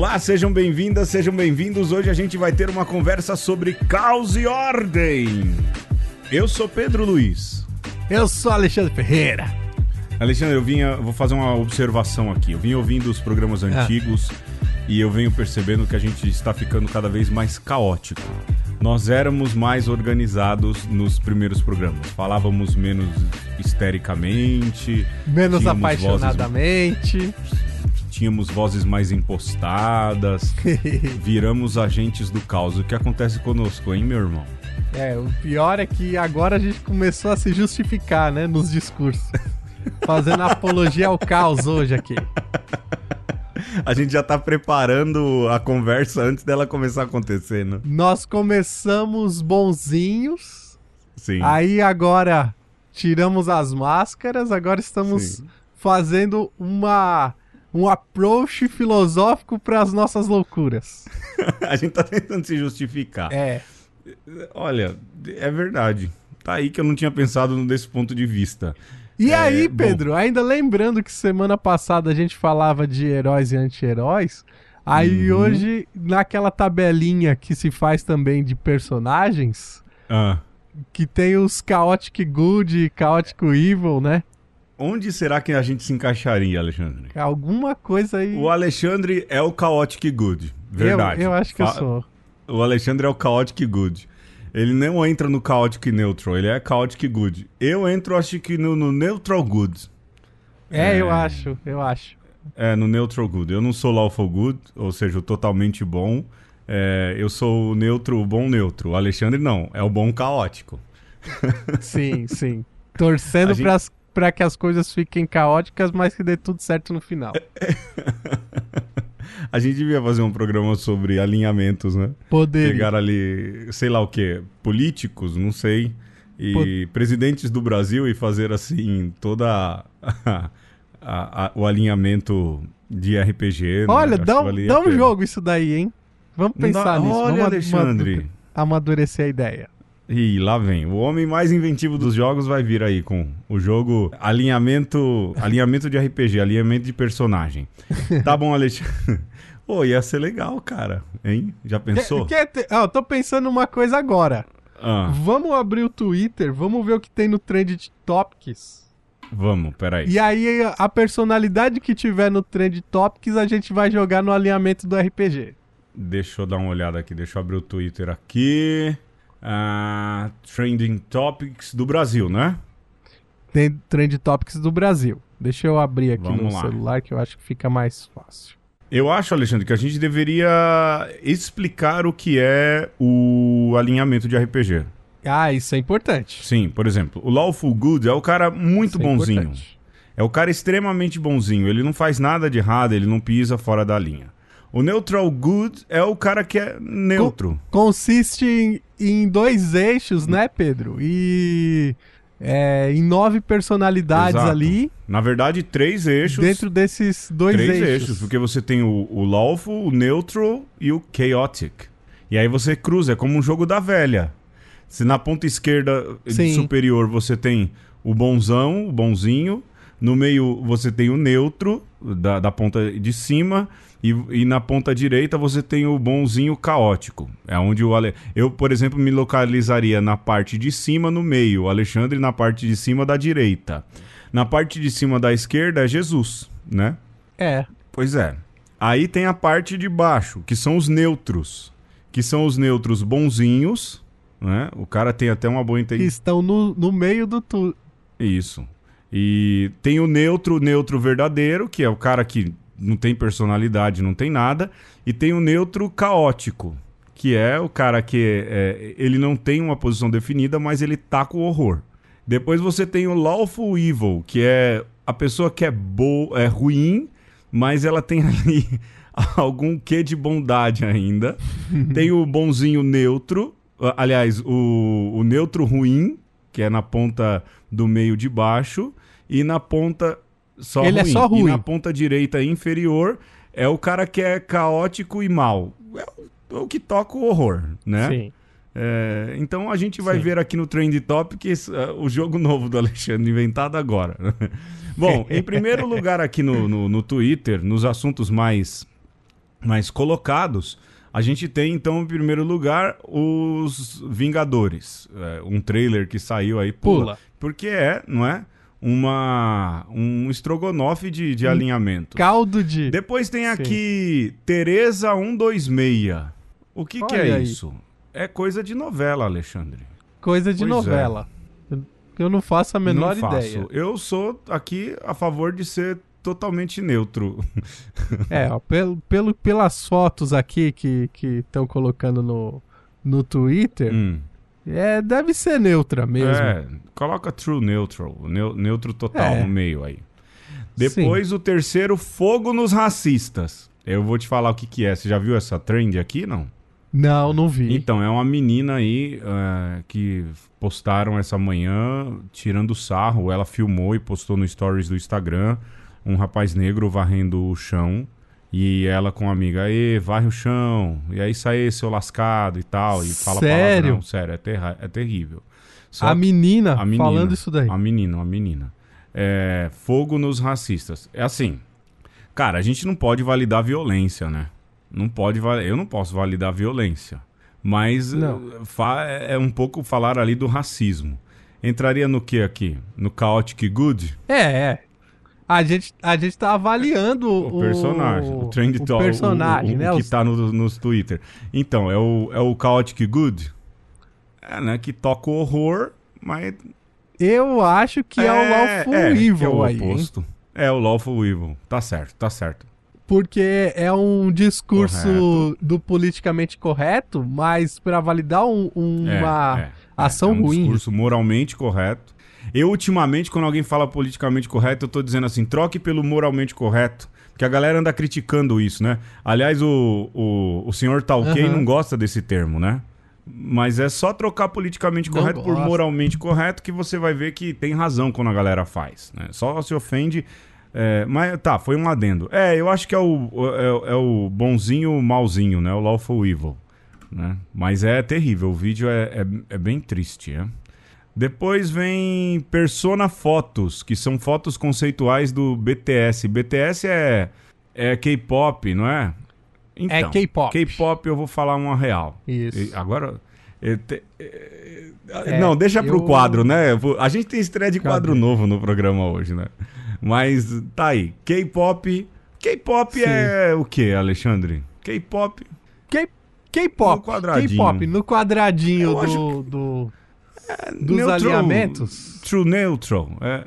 Olá, sejam bem-vindas, sejam bem-vindos. Hoje a gente vai ter uma conversa sobre caos e ordem. Eu sou Pedro Luiz. Eu sou Alexandre Ferreira. Alexandre, eu vinha, vou fazer uma observação aqui. Eu vim ouvindo os programas antigos e eu venho percebendo que a gente está ficando cada vez mais caótico. Nós éramos mais organizados nos primeiros programas. Falávamos menos histericamente, Menos apaixonadamente. vozes- tínhamos vozes mais impostadas, viramos agentes do caos. O que acontece conosco, hein, meu irmão? é, o pior é que agora a gente começou a se justificar, né, nos discursos. Fazendo apologia ao caos hoje aqui. A gente já tá preparando a conversa antes dela começar a acontecer, né? Nós começamos bonzinhos, Sim. aí agora tiramos as máscaras, agora estamos Sim. fazendo uma um approach filosófico para as nossas loucuras. a gente tá tentando se justificar. É. Olha, é verdade. Tá aí que eu não tinha pensado desse ponto de vista. E É, aí, bom. Pedro, ainda lembrando que semana passada a gente falava de heróis e anti-heróis, aí Uhum. hoje, naquela tabelinha que se faz também de personagens, Ah, que tem os Chaotic Good e Chaotic Evil, né? Onde será que a gente se encaixaria, Alexandre? Alguma coisa aí. O Alexandre é o Chaotic Good. Verdade. Eu, eu acho que eu sou. O Alexandre é o Chaotic Good. Ele não entra no Chaotic Neutral, ele é Chaotic Good. Eu entro, acho que no, no Neutral Good. É, É. eu acho, eu acho. É, no Neutral Good. Eu não sou Lawful Good, ou seja, o totalmente bom. É, eu sou o neutro, o bom neutro. O Alexandre não, é o bom caótico. Sim, sim. Torcendo gente- pras- pra que as coisas fiquem caóticas, mas que dê tudo certo no final. A gente devia fazer um programa sobre alinhamentos, né? Poderia. Pegar ali, sei lá o que, políticos, não sei, e presidentes do Brasil e fazer assim toda a- a- a- o alinhamento de RPG. né? Olha, Acho dá, um- dá um jogo isso daí, hein? Vamos pensar dá- nisso. Olha, Vamos Alexandre. amadu- amadurecer a ideia. E lá vem. O homem mais inventivo dos jogos vai vir aí com o jogo alinhamento, alinhamento de RPG, alinhamento de personagem. Tá bom, Alexandre. Pô, ia ser legal, cara. Hein? Já pensou? Quer ter- Ah, eu tô pensando uma coisa agora. Ah, Vamos abrir o Twitter, vamos ver o que tem no Trend Topics. vamos, peraí. E aí, a personalidade que tiver no Trend Topics, a gente vai jogar no alinhamento do RPG. Deixa eu dar uma olhada aqui. Deixa eu abrir o Twitter aqui. Ah, trending Topics do Brasil, né? Tem Trend Topics do Brasil. Deixa eu abrir aqui Vamos no lá. celular que eu acho que fica mais fácil. Eu acho, Alexandre, que a gente deveria explicar o que é o alinhamento de RPG. Ah, isso é importante. Sim, por exemplo, o Lawful Good é o cara muito Isso é bonzinho. importante. É o cara extremamente bonzinho. Ele não faz nada de errado, ele não pisa fora da linha. O Neutral Good é o cara que é neutro. Consiste em, em dois eixos, né, Pedro? E é, em nove personalidades Exato. ali, Na verdade, três eixos. dentro desses dois três eixos. eixos. Porque você tem o, o Lawful, o Neutral e o Chaotic. E aí você cruza, é como um jogo da velha. Se na ponta esquerda superior você tem o bonzão, o bonzinho. No meio você tem o neutro, da, da ponta de cima. E, e na ponta direita você tem o bonzinho caótico. É onde o Ale... Eu, por exemplo, me localizaria na parte de cima, no meio. O Alexandre na parte de cima da direita. Na parte de cima da esquerda é Jesus, né? É. Pois é. Aí tem a parte de baixo, que são os neutros. Que são os neutros bonzinhos, né? O cara tem até uma boa Que intenção. estão no, no meio do tu. Isso. E tem o neutro, o neutro verdadeiro, que é o cara que não tem personalidade, não tem nada. E tem o neutro caótico, que é o cara que é, ele não tem uma posição definida, mas ele tá com horror. Depois você tem o Lawful Evil, que é a pessoa que é, bo é ruim, mas ela tem ali algum quê de bondade ainda. tem o bonzinho neutro, aliás, o, o neutro ruim, que é na ponta do meio de baixo, e na ponta só Ele é ruim. só E ruim. na ponta direita inferior é o cara que é caótico e mal. É o, é o que toca o horror, né? Sim. É, então a gente vai Sim. ver aqui no Trend Topics uh, o jogo novo do Alexandre, inventado agora. Bom, em primeiro lugar aqui no, no, no Twitter, nos assuntos mais Mas colocados, a gente tem então em primeiro lugar os Vingadores. É, um trailer que saiu aí, pula. Pula. Porque é, não é? Uma, um estrogonofe de, de alinhamento. Caldo de. Depois tem aqui Tereza 126. O que, que é aí. isso? É coisa de novela, Alexandre. Coisa de Pois é. novela. Eu- Eu não faço a menor Não faço. ideia. Eu sou aqui a favor de ser totalmente neutro. É, ó, pelo, pelo, pelas fotos aqui que estão colocando no, no Twitter, Hum. É, deve ser neutra mesmo. É, coloca true neutral, neu- neutro total É. no meio aí. Depois o terceiro, fogo nos racistas. Eu vou te falar o que que é. Você já viu essa trend aqui, não? Não, não vi. Então, é uma menina aí é, que postaram essa manhã tirando sarro. Ela filmou e postou no stories do Instagram um rapaz negro varrendo o chão. E ela com uma amiga, aí, varre o chão. E aí sai seu lascado e tal. E fala Sério? palavrão. Sério, é, terra- é terrível. Só a menina, a menina, falando isso daí. A menina, a menina. É, fogo nos racistas. É assim, cara, a gente não pode validar violência, né? Não pode, eu não posso validar violência. Mas é um pouco falar ali do racismo. Entraria no que aqui? No chaotic good? É, é. A gente, a gente tá avaliando O, o, personagem, o trend o talk, personagem, o, o, né? o que tá no, nos Twitter. Então, é o, é o chaotic good? É, né? Que toca o horror, mas Eu acho que é, o Lawful é, Evil é o aí, hein? oposto. É o Lawful Evil. Tá certo, tá certo. Porque é um discurso Correto. do politicamente correto, mas pra validar um- uma É, é, ação é um ruim. discurso moralmente correto. Eu, ultimamente, quando alguém fala politicamente correto, eu tô dizendo assim, troque pelo moralmente correto. Porque a galera anda criticando isso, né? Aliás, o, o, o senhor Talkei Aham. não gosta desse termo, né? Mas é só trocar politicamente Não correto por gosta. moralmente correto que você vai ver que tem razão quando a galera faz. Né? Só se ofende. é, mas tá, foi um adendo. É, eu acho que é o, é, é o bonzinho malzinho, né? O Lawful Evil. Né? Mas é terrível, o vídeo é, é, é bem triste. É? Depois vem Persona Fotos, que são fotos conceituais do BTS. BTS é, é K-pop, não é? É K-pop. K-pop eu vou falar uma real. Isso. E agora. te- é, É, não, deixa pro eu- quadro, né? A gente tem estreia de quadro Cadê? novo no programa hoje, né? Mas tá aí. K-pop. K-pop é o que, Alexandre? K-pop. K- K-pop. No quadradinho. K-pop, no quadradinho Eu acho do, do- dos neutral- alinhamentos. True neutral. É,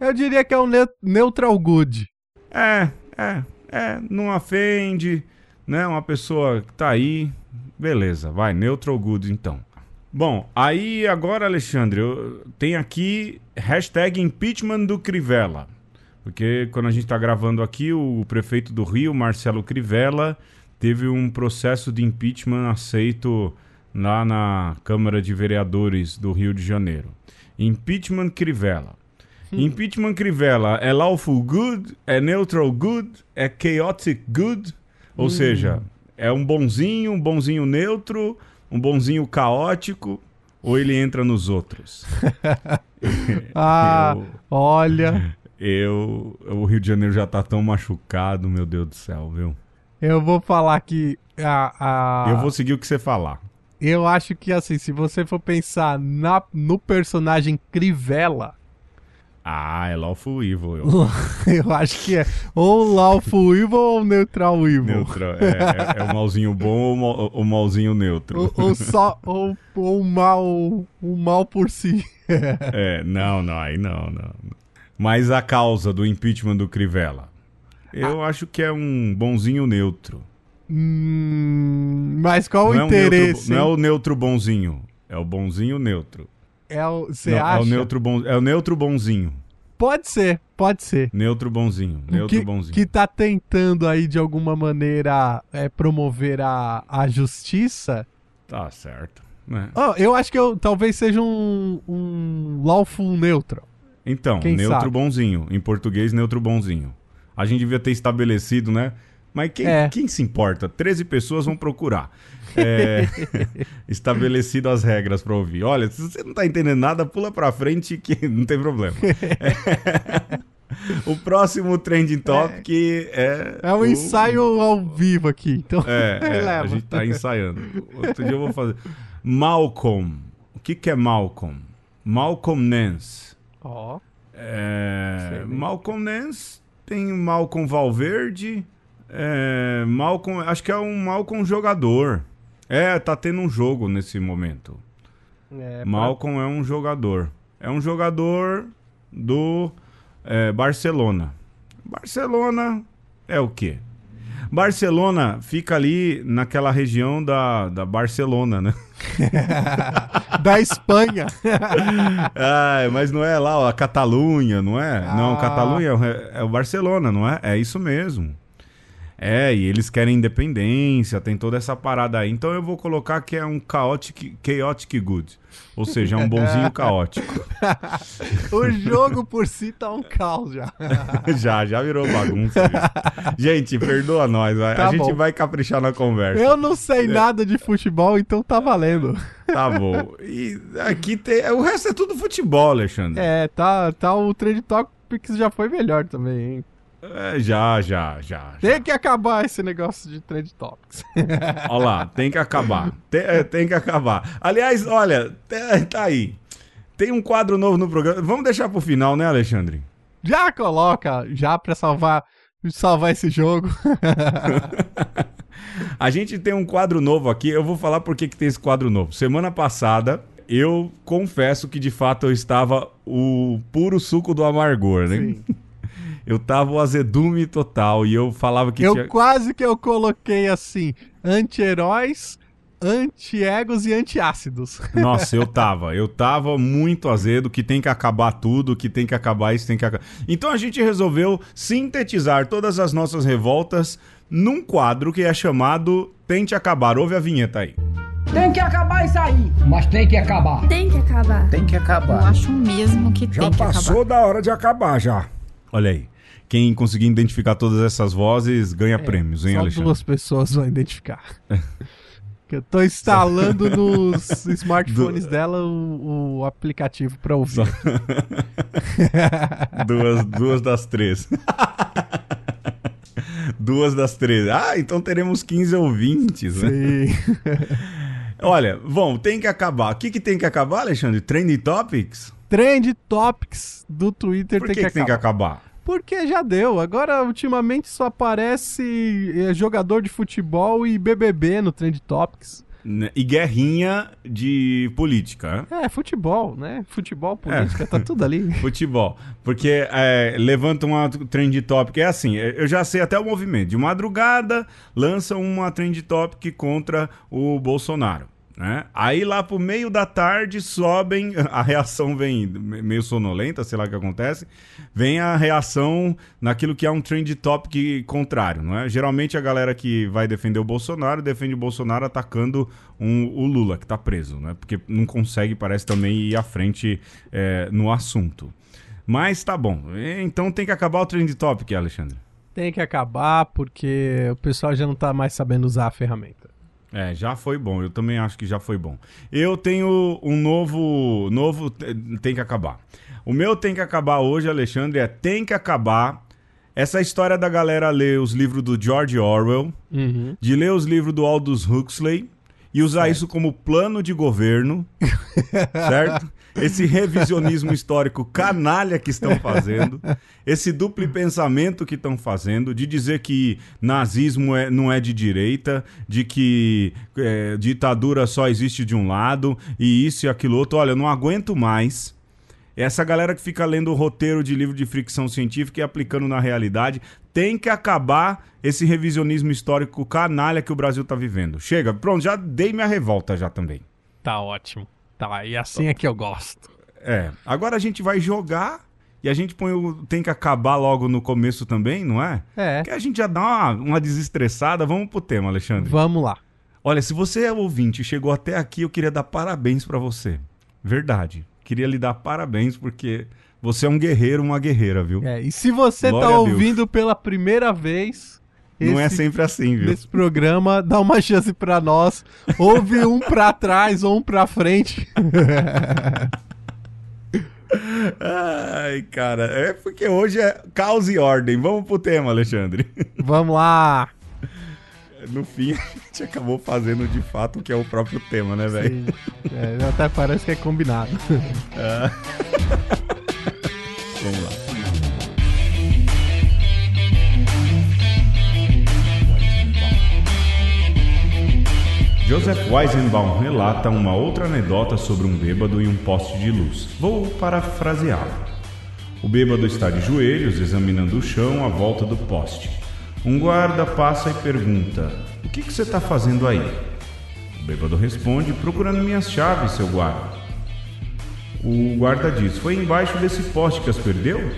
Eu diria que é um neu- neutral good. é, é, é. Não ofende, né? Uma pessoa que tá aí. Beleza, vai. Neutral good, então. Bom, aí agora, Alexandre, tem aqui hashtag impeachment do Crivella. Porque quando a gente tá gravando aqui, o prefeito do Rio, Marcelo Crivella, teve um processo de impeachment aceito lá na Câmara de Vereadores do Rio de Janeiro. Impeachment Crivella. Impeachment Crivella é lawful good, é neutral good, é chaotic good, ou seja, é um bonzinho, um bonzinho neutro, um bonzinho caótico, ou ele entra nos outros? Ah, Eu- olha, Eu, o Rio de Janeiro já tá tão machucado, meu Deus do céu, viu? eu vou falar que a, a- Eu vou seguir o que você falar. Eu acho que assim, se você for pensar na, no personagem Crivella, Ah, é Lawful Evil. Eu. eu acho que é ou Lawful Evil ou Neutral Evil. Neutro. É, é- é o malzinho bom ou o mal- o malzinho neutro? Ou, ou só ou, ou o mal o mal por si. É, não, não, aí não, não. Mas a causa do impeachment do Crivella? Eu acho que é um bonzinho neutro. Hum, mas qual o não, é um interesse? neutro, não é o neutro bonzinho. É o bonzinho neutro. É o, você Não, acha? É o neutro, bon, é o neutro bonzinho. Pode ser, pode ser. Neutro bonzinho. Neutro que, bonzinho. que tá tentando aí de alguma maneira é, promover a, a justiça. Tá certo. né? Oh, eu acho que eu, talvez seja um, um lawful neutral. Então, Quem neutro sabe? bonzinho. Em português, neutro bonzinho. A gente devia ter estabelecido, né? Mas quem, É. quem se importa? 13 pessoas vão procurar. É, estabelecido as regras pra ouvir. Olha, se você não tá entendendo nada, pula pra frente que não tem problema. o próximo Trending Topic é. É um o- ensaio ao vivo aqui, então. É, é, a gente tá ensaiando. Outro dia eu vou fazer. Malcolm. O que, que é Malcolm? Malcolm Nance. Ó. É, Sei nem. Malcolm Nance tem Malcolm Valverde. É, Malcolm, acho que é um Malcolm jogador. É, tá tendo um jogo nesse momento. É, Malcolm é um jogador. É um jogador do é, Barcelona. Barcelona é o quê? Barcelona fica ali naquela região da, da Barcelona, né? pra- Da Espanha. Ah, mas não é lá ó, a Catalunha, não é? Não, Ah. Catalunha é o- é o Barcelona, não é? É isso mesmo. É, e eles querem independência, tem toda essa parada aí. Então eu vou colocar que é um chaotic, chaotic good. Ou seja, é um bonzinho caótico. o jogo por si tá um caos já. já, já virou bagunça. isso. gente, perdoa nós. Tá a gente bom. vai caprichar na conversa. Eu não sei nada de futebol, então tá valendo. Tá bom. E aqui tem. O resto é tudo futebol, Alexandre. É, tá, tá o Trade Topics já foi melhor também, hein? É, já, já, já. Tem que acabar esse negócio de Trade Topics. Olha lá, tem que acabar. Tem, é, tem que acabar. Aliás, olha, tá, tá aí. Tem um quadro novo no programa. Vamos deixar pro final, né, Alexandre? Já coloca, já pra salvar, salvar esse jogo. A gente tem um quadro novo aqui. Eu vou falar por que, que tem esse quadro novo. Semana passada, eu confesso que de fato eu estava o puro suco do amargor, né? Sim. Eu tava o azedume total e eu falava que Eu tinha... quase que eu coloquei assim, anti-heróis, anti-egos e anti-ácidos. Nossa, eu tava. Eu tava muito azedo, que tem que acabar tudo, que tem que acabar isso, tem que acabar. Então a gente resolveu sintetizar todas as nossas revoltas num quadro que é chamado Tente Acabar. Ouve a vinheta aí. Tem que acabar isso aí. Mas tem que acabar. Tem que acabar. Tem que Eu acabar. acho mesmo que Já tem que passou da hora de acabar já. Olha aí. Quem conseguir identificar todas essas vozes ganha prêmios, hein, É, Só Alexandre? duas pessoas vão identificar. Que eu tô instalando nos smartphones dela o, o aplicativo pra ouvir. Duas, duas das três. duas das três. Ah, então teremos 15 ouvintes, né? Sim. Olha, bom, tem que acabar. O que, que tem que acabar, Alexandre? Trending Topics? Trend Topics do Twitter Por tem que, que, que tem que acabar. acabar? Porque já deu. Agora, ultimamente, só aparece eh, jogador de futebol e BBB no Trend Topics. Né? E guerrinha de política, né? É, futebol, né? Futebol, política, tá tudo ali. Futebol. Porque é, levanta uma trend topic. É assim, é, eu já sei até o movimento. De madrugada, lança uma trend topic contra o Bolsonaro. Né? Aí lá pro meio da tarde sobem, a reação vem me- meio sonolenta, sei lá o que acontece, vem a reação naquilo que é um trend topic contrário, não é? Geralmente a galera que vai defender o Bolsonaro defende o Bolsonaro atacando um- o Lula, que tá preso, né? Porque não consegue, parece, também ir à frente é, no assunto. Mas tá bom. Então tem que acabar o trend topic, Alexandre. Tem que acabar porque o pessoal já não tá mais sabendo usar a ferramenta. É, já foi bom. Eu também acho que já foi bom. Eu tenho um novo. Novo. te- Tem que acabar. O meu tem que acabar hoje, Alexandre, é tem que acabar. Essa história da galera ler os livros do George Orwell, Uhum. de ler os livros do Aldous Huxley e usar isso como plano de governo, certo? Esse revisionismo histórico canalha que estão fazendo, esse duplo pensamento que estão fazendo, de dizer que nazismo é- não é de direita, de que é, ditadura só existe de um lado, e isso e aquilo outro. Olha, eu não aguento mais. Essa galera que fica lendo o roteiro de livro de fricção científica e aplicando na realidade tem que acabar esse revisionismo histórico canalha que o Brasil tá vivendo. Chega, pronto, já dei minha revolta já também. Tá ótimo. Tá, e assim é que eu gosto. É, agora a gente vai jogar e a gente põe o tem que acabar logo no começo também, não é? É. Que a gente já dá uma, uma desestressada. Vamos pro tema, Alexandre. Vamos lá. Olha, se você é ouvinte e chegou até aqui, eu queria dar parabéns pra você. Verdade. Queria lhe dar parabéns porque você é um guerreiro, uma guerreira, viu? É, e se você Glória tá a Deus. ouvindo pela primeira vez Não é esse- sempre assim, viu? nesse programa, dá uma chance pra nós. Ouve um pra trás ou um pra frente. Ah, Ai, cara, é porque hoje é caos e ordem. Vamos pro tema, Alexandre. Vamos lá. No fim, a gente acabou fazendo de fato o que é o próprio tema, né, velho? É, até parece que é combinado. Vamos Joseph Weizenbaum relata uma outra anedota sobre um bêbado em um poste de luz. Vou parafraseá-lo. O bêbado está de joelhos, examinando o chão à volta do poste. Um guarda passa e pergunta: O que, que você está fazendo aí? O bêbado responde: Procurando minhas chaves, seu guarda. O guarda diz: Foi embaixo desse poste que as perdeu?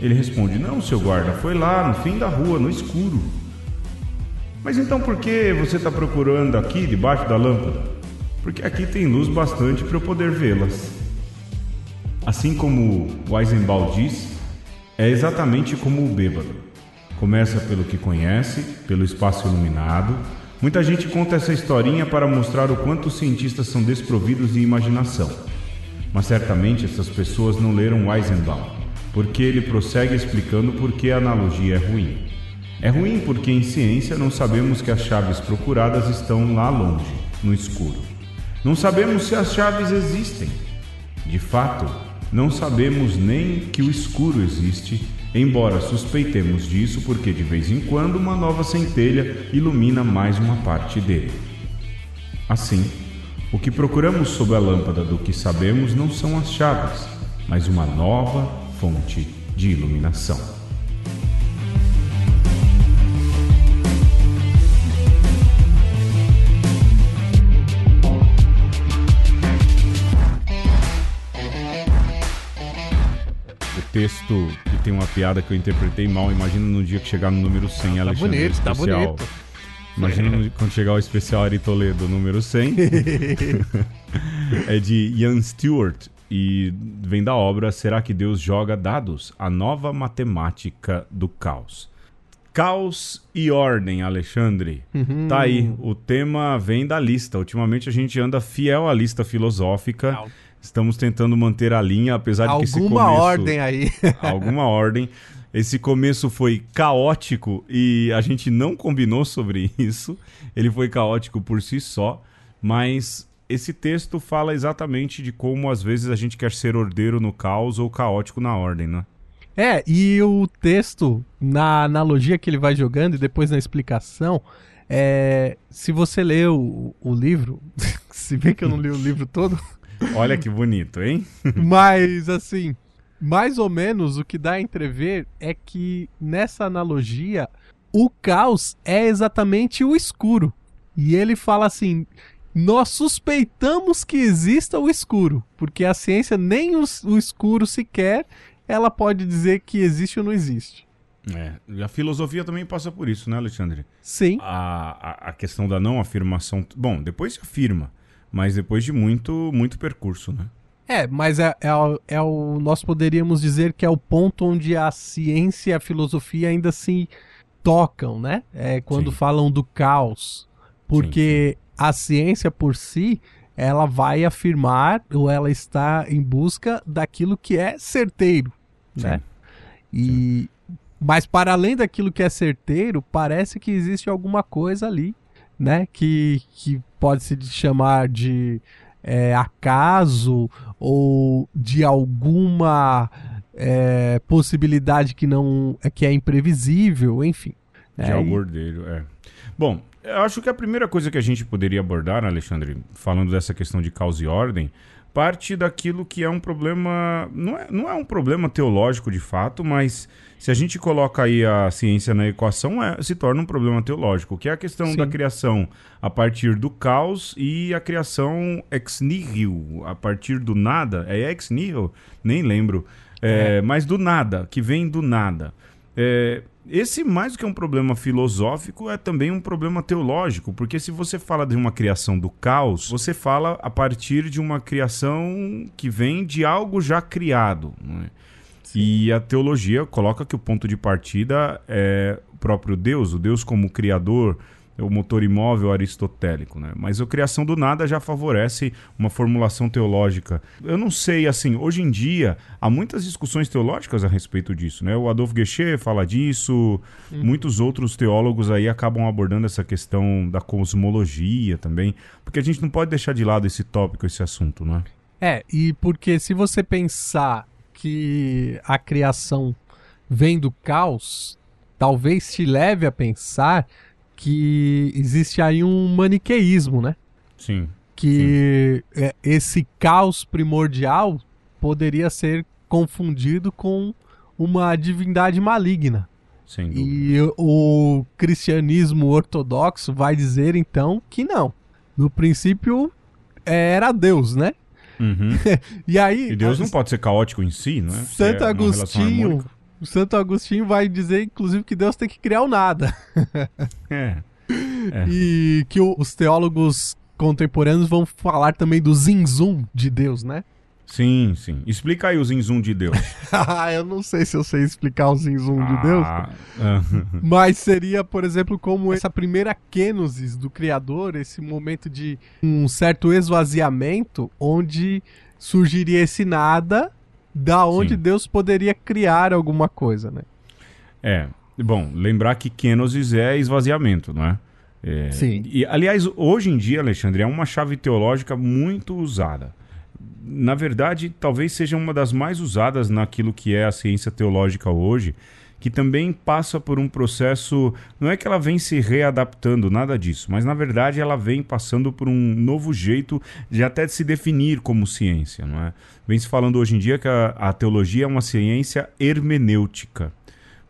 Ele responde: Não, seu guarda, foi lá, no fim da rua, no escuro. Mas então por que você está procurando aqui debaixo da lâmpada? Porque aqui tem luz bastante para eu poder vê-las. Assim como Weizenbaum diz, é exatamente como o bêbado. Começa pelo que conhece, pelo espaço iluminado. Muita gente conta essa historinha para mostrar o quanto os cientistas são desprovidos de imaginação. Mas certamente essas pessoas não leram Weizenbaum, porque ele prossegue explicando por que a analogia é ruim. É ruim porque em ciência não sabemos que as chaves procuradas estão lá longe, no escuro. Não sabemos se as chaves existem. De fato, não sabemos nem que o escuro existe, embora suspeitemos disso porque de vez em quando uma nova centelha ilumina mais uma parte dele. Assim, o que procuramos sob a lâmpada do que sabemos não são as chaves, mas uma nova fonte de iluminação. Texto que tem uma piada que eu interpretei mal, imagina no dia que chegar no número 100, Tá Alexandre. bonito, tá especial. bonito. Imagina no- quando chegar o especial Ari Toledo número 100. é de Ian Stewart e vem da obra Será que Deus joga dados? A nova matemática do caos. Caos e ordem, Alexandre. Uhum. Tá aí, o tema vem da lista. Ultimamente a gente anda fiel à lista filosófica. Estamos tentando manter a linha, apesar de que esse Alguma começo ordem aí. alguma ordem. Esse começo foi caótico e a gente não combinou sobre isso. Ele foi caótico por si só, mas esse texto fala exatamente de como às vezes a gente quer ser ordeiro no caos ou caótico na ordem, né? É, e o texto, na analogia que ele vai jogando e depois na explicação, é, se você lê o, o livro, se vê que eu não li o livro todo, Olha que bonito, hein? mas assim, mais ou menos o que dá a entrever é que nessa analogia, o caos é exatamente o escuro. E ele fala assim: nós suspeitamos que exista o escuro, porque a ciência nem os- o escuro sequer ela pode dizer que existe ou não existe. É, e a filosofia também passa por isso, né, Alexandre? Sim. A, a, a questão da não afirmação. Bom, depois se afirma, mas depois de muito, muito percurso, né? É, mas é, é, é o. Nós poderíamos dizer que é o ponto onde a ciência e a filosofia ainda se tocam, né? É quando Sim. falam do caos. Porque a ciência por si, ela vai afirmar ou ela está em busca daquilo que é certeiro, né? E mas para além daquilo que é certeiro, parece que existe alguma coisa ali, né? Que, que pode se chamar de é, acaso ou de alguma é, possibilidade que não que é imprevisível, enfim. De É, algo e- ordeiro, é. Bom, eu acho que a primeira coisa que a gente poderia abordar, Alexandre, falando dessa questão de causa e ordem, parte daquilo que é um problema. Não é, não é um problema teológico de fato, mas se a gente coloca aí a ciência na equação, é- se torna um problema teológico, que é a questão Sim. da criação a partir do caos e a criação ex nihil, a partir do nada. É ex nihil? Nem lembro. É, Mas do nada, que vem do nada. É, esse, mais do que um problema filosófico, é também um problema teológico, porque se você fala de uma criação do caos, você fala a partir de uma criação que vem de algo já criado. não é? E a teologia coloca que o ponto de partida é o próprio Deus, o Deus como criador o motor imóvel aristotélico, né? Mas a criação do nada já favorece uma formulação teológica. Eu não sei, assim, hoje em dia há muitas discussões teológicas a respeito disso, né? O Adolf Geshe fala disso, uhum. muitos outros teólogos aí acabam abordando essa questão da cosmologia também, porque a gente não pode deixar de lado esse tópico, esse assunto, né? É, e porque se você pensar que a criação vem do caos, talvez te leve a pensar que existe aí um maniqueísmo, né? Sim. Que sim. É, esse caos primordial poderia ser confundido com uma divindade maligna. Sem E o cristianismo ortodoxo vai dizer então que não. No princípio era Deus, né? Uhum. e aí. E Deus não pode ser caótico em si, não é? Santo é Agostinho o Santo Agostinho vai dizer, inclusive, que Deus tem que criar o nada. é. é. E que os teólogos contemporâneos vão falar também do zinzum de Deus, né? Sim, sim. Explica aí o zinzum de Deus. Ah, eu não sei se eu sei explicar o zinzum ah. de Deus. mas seria, por exemplo, como essa primeira kenosis do Criador, esse momento de um certo esvaziamento, onde surgiria esse nada da onde Sim. Deus poderia criar alguma coisa, né? É. Bom, lembrar que kenosis é esvaziamento, não é? é Sim. E, aliás, hoje em dia, Alexandre, é uma chave teológica muito usada. Na verdade, talvez seja uma das mais usadas naquilo que é a ciência teológica hoje, que também passa por um processo. Não é que ela vem se readaptando, nada disso, mas na verdade ela vem passando por um novo jeito de até de se definir como ciência, não é? Vem se falando hoje em dia que a, a teologia é uma ciência hermenêutica.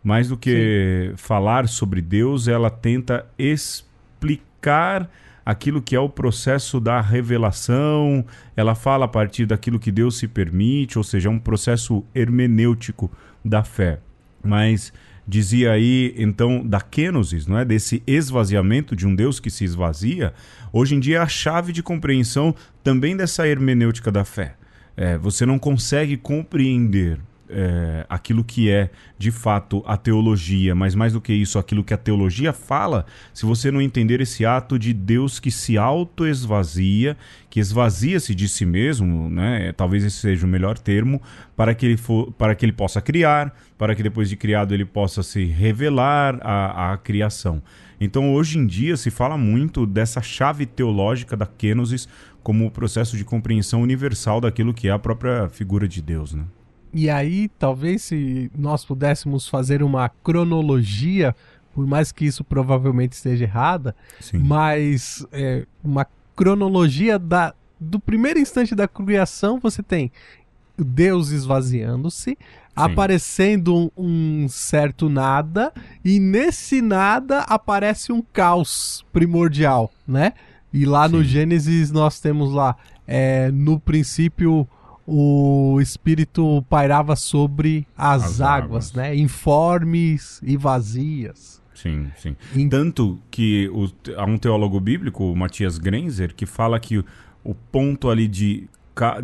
Mais do que Sim. falar sobre Deus, ela tenta explicar aquilo que é o processo da revelação, ela fala a partir daquilo que Deus se permite, ou seja, é um processo hermenêutico da fé mas dizia aí então da kenosis, não é? Desse esvaziamento de um Deus que se esvazia, hoje em dia é a chave de compreensão também dessa hermenêutica da fé. É, você não consegue compreender é, aquilo que é de fato a teologia, mas mais do que isso, aquilo que a teologia fala, se você não entender esse ato de Deus que se auto-esvazia, que esvazia-se de si mesmo, né? talvez esse seja o melhor termo, para que, ele for, para que ele possa criar, para que depois de criado ele possa se revelar à, à criação. Então, hoje em dia, se fala muito dessa chave teológica da kenosis como o processo de compreensão universal daquilo que é a própria figura de Deus. Né? E aí, talvez se nós pudéssemos fazer uma cronologia, por mais que isso provavelmente esteja errada, Sim. mas é, uma cronologia da, do primeiro instante da criação, você tem Deus esvaziando-se, aparecendo um, um, certo nada, e nesse nada aparece um caos primordial, né? E lá Sim. no Gênesis nós temos lá, é, no princípio o espírito pairava sobre as, as águas, águas, né? Informes e vazias. Sim, sim. Em... Tanto que o, há um teólogo bíblico, o Matias Grenzer, que fala que o, o ponto ali de,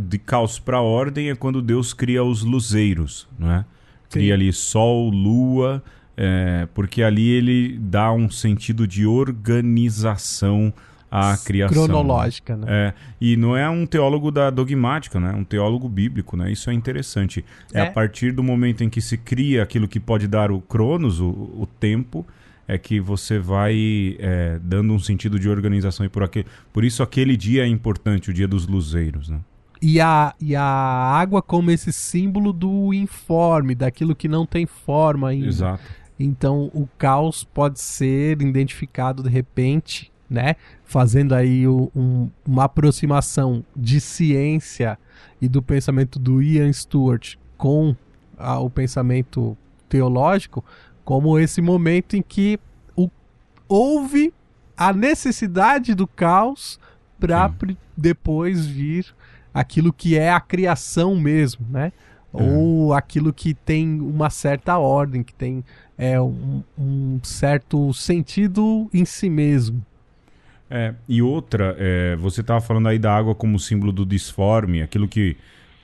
de caos para ordem é quando Deus cria os luzeiros, não é? Cria ali sol, lua, é, porque ali ele dá um sentido de organização a criação. Cronológica, né? É, e não é um teólogo da dogmática, né? Um teólogo bíblico, né? Isso é interessante. É, é a partir do momento em que se cria aquilo que pode dar o cronos, o, o tempo, é que você vai é, dando um sentido de organização. E por, aquele, por isso aquele dia é importante, o dia dos luzeiros, né? E a, e a água como esse símbolo do informe, daquilo que não tem forma ainda. Exato. Então o caos pode ser identificado de repente né? Fazendo aí o, um, uma aproximação de ciência e do pensamento do Ian Stewart com a, o pensamento teológico, como esse momento em que o, houve a necessidade do caos para depois vir aquilo que é a criação mesmo, né? É. Ou aquilo que tem uma certa ordem, que tem é, um, um certo sentido em si mesmo. É, e outra, é, você estava falando aí da água como símbolo do disforme, aquilo que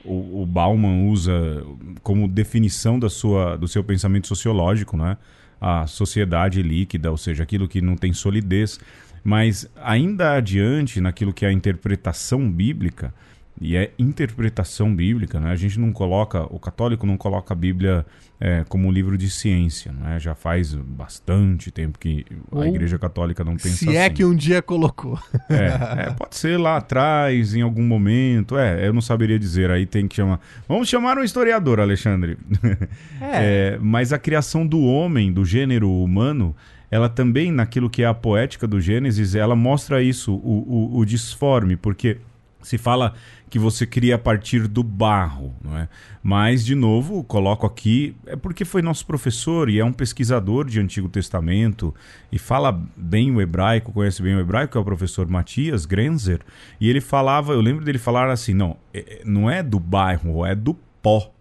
o, o, Bauman usa como definição da sua, do seu pensamento sociológico, né? a sociedade líquida, ou seja, aquilo que não tem solidez. Mas ainda adiante, naquilo que é a interpretação bíblica, e é interpretação bíblica, né? A gente não coloca, o católico não coloca a Bíblia é, como um livro de ciência, né? Já faz bastante tempo que a Igreja Católica não pensa Se assim. é que um dia colocou. É, é, pode ser lá atrás, em algum momento. É, eu não saberia dizer. Aí tem que chamar. Vamos chamar um historiador, Alexandre. É. É, mas a criação do homem, do gênero humano, ela também, naquilo que é a poética do Gênesis, ela mostra isso, o, o, o disforme, porque se fala que você cria a partir do barro, não é? Mas, de novo, coloco aqui, é porque foi nosso professor e é um pesquisador de Antigo Testamento e fala bem o hebraico, conhece bem o hebraico, que é o professor Matias Grenzer, e ele falava, eu lembro dele falar assim, não, é- não é do barro, é do pó,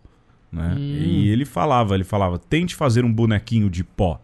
né? E ele falava, ele falava, tente fazer um bonequinho de pó.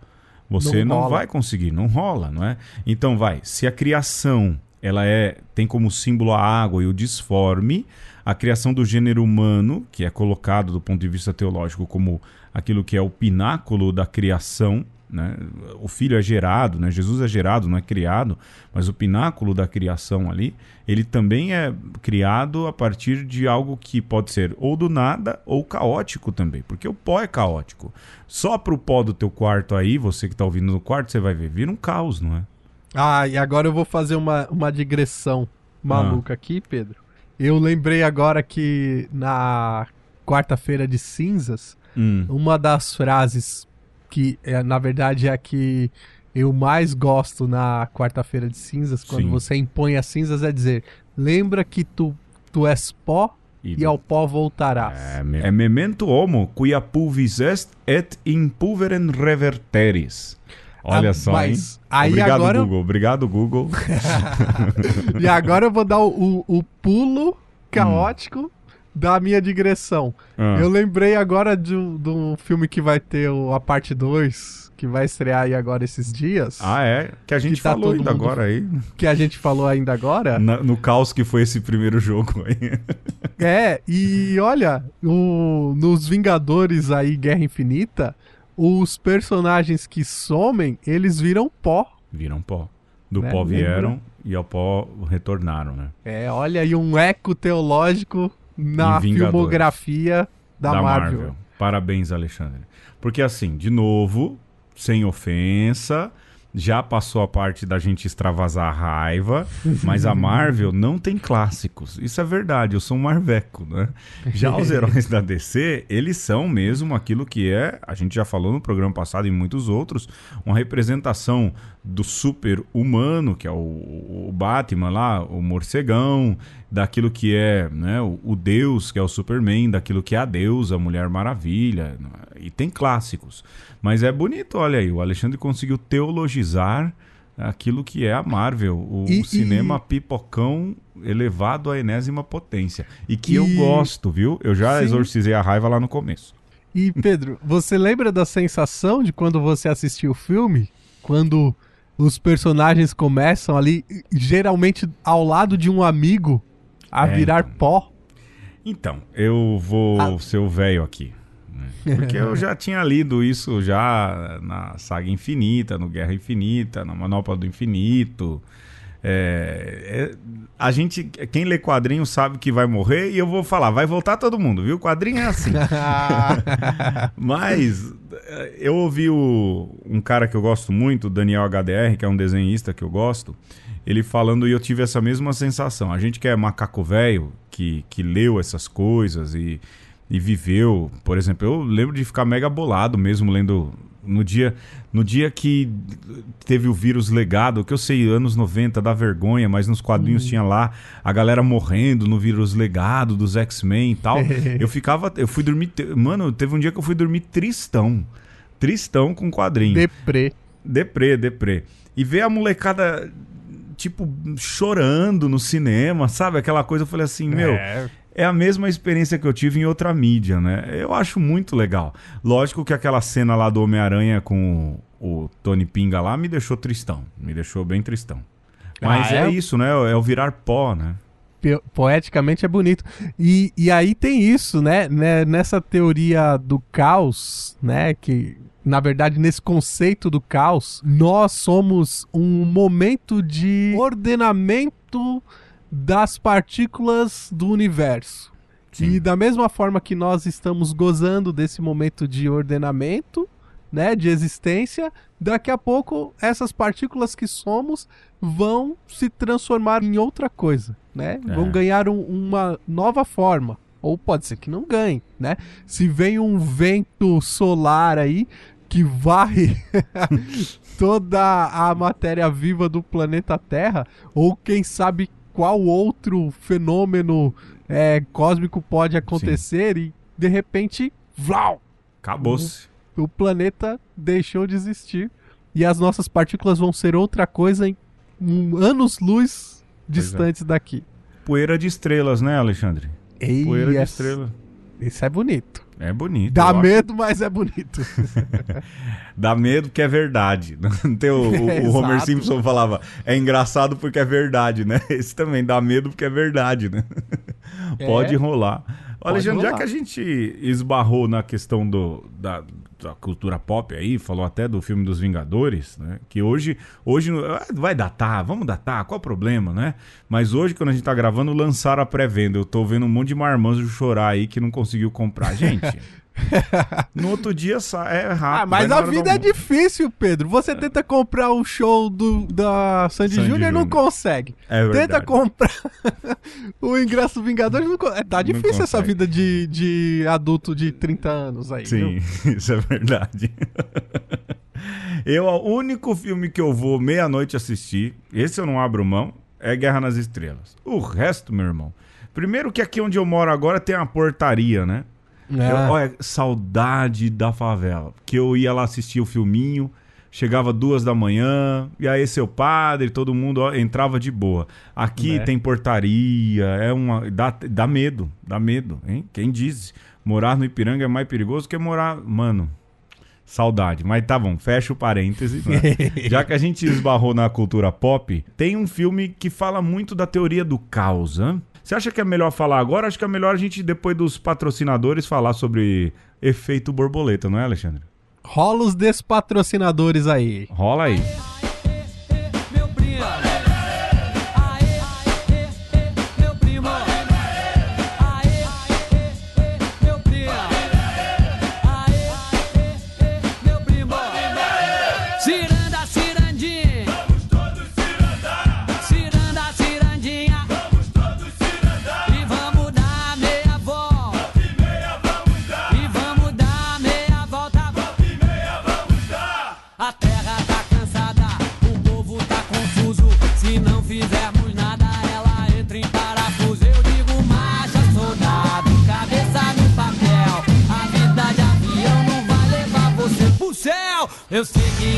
Você Não não, vai conseguir, não rola, não é? Então vai, se a criação ela é tem como símbolo a água e o disforme, a criação do gênero humano, que é colocado do ponto de vista teológico como aquilo que é o pináculo da criação, né? O filho é gerado, né? Jesus é gerado, não é criado, mas o pináculo da criação ali, ele também é criado a partir de algo que pode ser ou do nada ou caótico também, porque o pó é caótico. Só pro pó do teu quarto aí, você que tá ouvindo no quarto, você vai ver, vira um caos, não é? Ah, e agora eu vou fazer uma, uma digressão maluca aqui, Pedro. Eu lembrei agora que na quarta-feira de cinzas, Hum. uma das frases que é, na verdade é a que eu mais gosto na quarta-feira de cinzas, quando Sim. você impõe as cinzas, é dizer: lembra que tu, tu és pó e ao pó voltarás. É, me- é memento homo, quia pulvis est et in pulverem reverteris. Olha Ah, só, mas hein? aí Obrigado, agora- Google. Obrigado, Google. E agora eu vou dar o, o- pulo caótico da minha digressão. Ah. Eu lembrei agora de um, de um filme que vai ter o- a parte 2, que vai estrear aí agora esses dias, Ah, é? Que a gente Que tá falou ainda mundo- agora aí. que a gente falou ainda agora. Na- no caos que foi esse primeiro jogo aí. É, e olha, o- nos Vingadores aí, Guerra Infinita, os personagens que somem, eles viram pó. Viram pó. Do Né? pó Lembra? vieram e ao pó retornaram, né? É, olha aí um eco teológico na filmografia da, Marvel. Parabéns, Alexandre. Porque assim, de novo, sem ofensa, já passou a parte da gente extravasar a raiva, mas a Marvel não tem clássicos. Isso é verdade, eu sou um marveco, né? Já os heróis da DC, eles são mesmo aquilo que é, a gente já falou no programa passado e muitos outros, uma representação do super humano, que é o, o Batman lá, o morcegão, daquilo que é né, o, o Deus, que é o Superman, daquilo que é a deusa, a Mulher Maravilha. E tem clássicos. Mas é bonito, olha aí, o Alexandre conseguiu teologizar aquilo que é a Marvel, o E- cinema pipocão elevado à enésima potência. E que eu E- gosto, viu? Eu já Sim. exorcizei a raiva lá no começo. E Pedro, você lembra da sensação de quando você assistiu o filme? Quando os personagens começam ali, geralmente ao lado de um amigo, a É, virar então. pó? Então, eu vou Ah. ser o velho aqui. Porque eu já tinha lido isso já na Saga Infinita, no Guerra Infinita, na Manopla do Infinito. É, é, a gente, quem lê quadrinho sabe que vai morrer e eu vou falar, vai voltar todo mundo, viu? Quadrinho é assim. Mas eh, eu ouvi o- um cara que eu gosto muito, o Daniel HDR, que é um desenhista que eu gosto, ele falando e eu tive essa mesma sensação. A gente que é macaco velho, que, que leu essas coisas e, e viveu, por exemplo, eu lembro de ficar mega bolado mesmo lendo no dia, no dia que teve o vírus legado, que eu sei, anos 90, dá vergonha, mas nos quadrinhos tinha lá a galera morrendo no vírus legado dos X-Men e tal. eu ficava, eu fui dormir, mano, teve um dia que eu fui dormir tristão. Tristão com quadrinho. Deprê. Deprê, deprê. E ver a molecada, tipo, chorando no cinema, sabe? Aquela coisa, eu falei assim, meu, É. é a mesma experiência que eu tive em outra mídia, né? Eu acho muito legal. Lógico que aquela cena lá do Homem-Aranha com o, o Tony Pinga lá me deixou tristão. Me deixou bem tristão. Mas Ah, é? é? isso, né? É o virar pó, né? Poeticamente é bonito. E, e aí tem isso, né? né? Nessa teoria do caos, né? Que na verdade, nesse conceito do caos, nós somos um momento de ordenamento das partículas do universo. Sim. E da mesma forma que nós estamos gozando desse momento de ordenamento, né, de existência, daqui a pouco essas partículas que somos vão se transformar em outra coisa, né? É. Vão ganhar um- uma nova forma. Ou pode ser que não ganhe, né? Se vem um vento solar aí que varre toda a matéria viva do planeta Terra, ou quem sabe qual outro fenômeno é, cósmico pode acontecer e de repente, vlau, Acabou-se. o planeta deixou de existir e as nossas partículas vão ser outra coisa em um, anos-luz distantes daqui. Poeira de estrelas, né, Alexandre? Ei, Poeira de essa- estrela. Isso é bonito. É bonito. Dá eu acho. medo, mas é bonito. Dá medo que é verdade. Não tem o, o- o Homer. Simpson falava, é engraçado porque é verdade, né? Esse também dá medo porque é verdade, né? É. Pode rolar. Pode Alexandre, já rolar. que a gente esbarrou na questão do, da, da cultura pop aí, falou até do filme dos Vingadores, né? Que hoje, hoje ah, vai datar, vamos datar, qual o problema, né? Mas hoje, quando a gente tá gravando, lançaram a pré-venda. Eu tô vendo um monte de marmanjo chorar aí que não conseguiu comprar. Gente, no outro dia é rápido. Ah, mas a vida é difícil, Pedro. Você tenta comprar o show do, da Sandy, Sandy Júnior e não consegue. É verdade. Tenta comprar o ingresso do Vingadores. Não, é, tá Não difícil essa consegue. vida de, de adulto de 30 anos aí. Sim, viu? isso é verdade. Eu, o único filme que eu vou meia-noite assistir, esse eu não abro mão, é Guerra nas Estrelas. O resto, meu irmão. Primeiro que aqui onde eu moro agora tem uma portaria, né? É. Eu- olha, saudade da favela. Que eu ia lá assistir o filminho, chegava duas da manhã, e aí seu padre, todo mundo ó, entrava de boa. Aqui Né? tem portaria, é uma. Dá, dá medo, dá medo, hein? Quem diz? Morar no Ipiranga é mais perigoso que morar. Mano. Saudade, mas tá bom, fecha o parêntese. né? Já que a gente esbarrou na cultura pop, tem um filme que fala muito da teoria do caos. hã? Você acha que é melhor falar agora? Acho que é melhor a gente, depois dos patrocinadores, falar sobre efeito borboleta, não é, Alexandre? Rola os despatrocinadores aí. Rola aí. Céu. Eu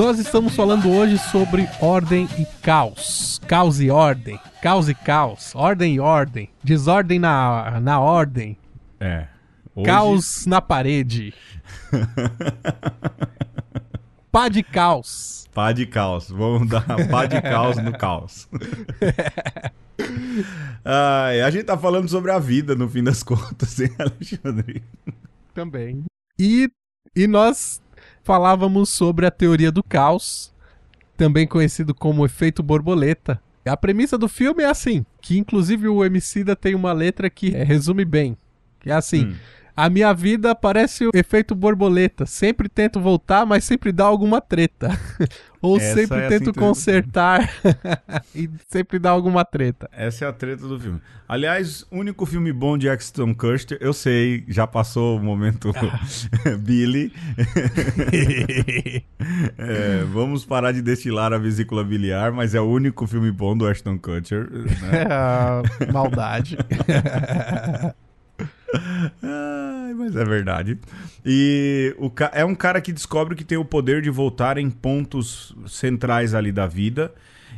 Nós estamos falando hoje sobre ordem e caos. Caos e ordem. Caos e caos. Ordem e ordem. Desordem na, na ordem. É. Hoje- Caos na parede. Pá de caos. Pá de caos. Vamos dar pá de caos no caos. Ai, a gente tá falando sobre a vida, no fim das contas, hein, Alexandre? Também. E, e nós falávamos sobre a teoria do caos, também conhecido como efeito borboleta. A premissa do filme é assim, que inclusive o Emicida tem uma letra que eh, resume bem. Que é assim, Hum. a minha vida parece o efeito borboleta. Sempre tento voltar, mas sempre dá alguma treta. Ou Essa sempre é tento consertar e sempre dá alguma treta. Essa é a treta do filme. Aliás, único filme bom de Axton Custer, eu sei, já passou o momento Billy. É, vamos parar de destilar a vesícula biliar, mas é o único filme bom do Ashton Kutcher. né? É, maldade. Ai, mas é verdade. E o ca- é um cara que descobre que tem o poder de voltar em pontos centrais ali da vida.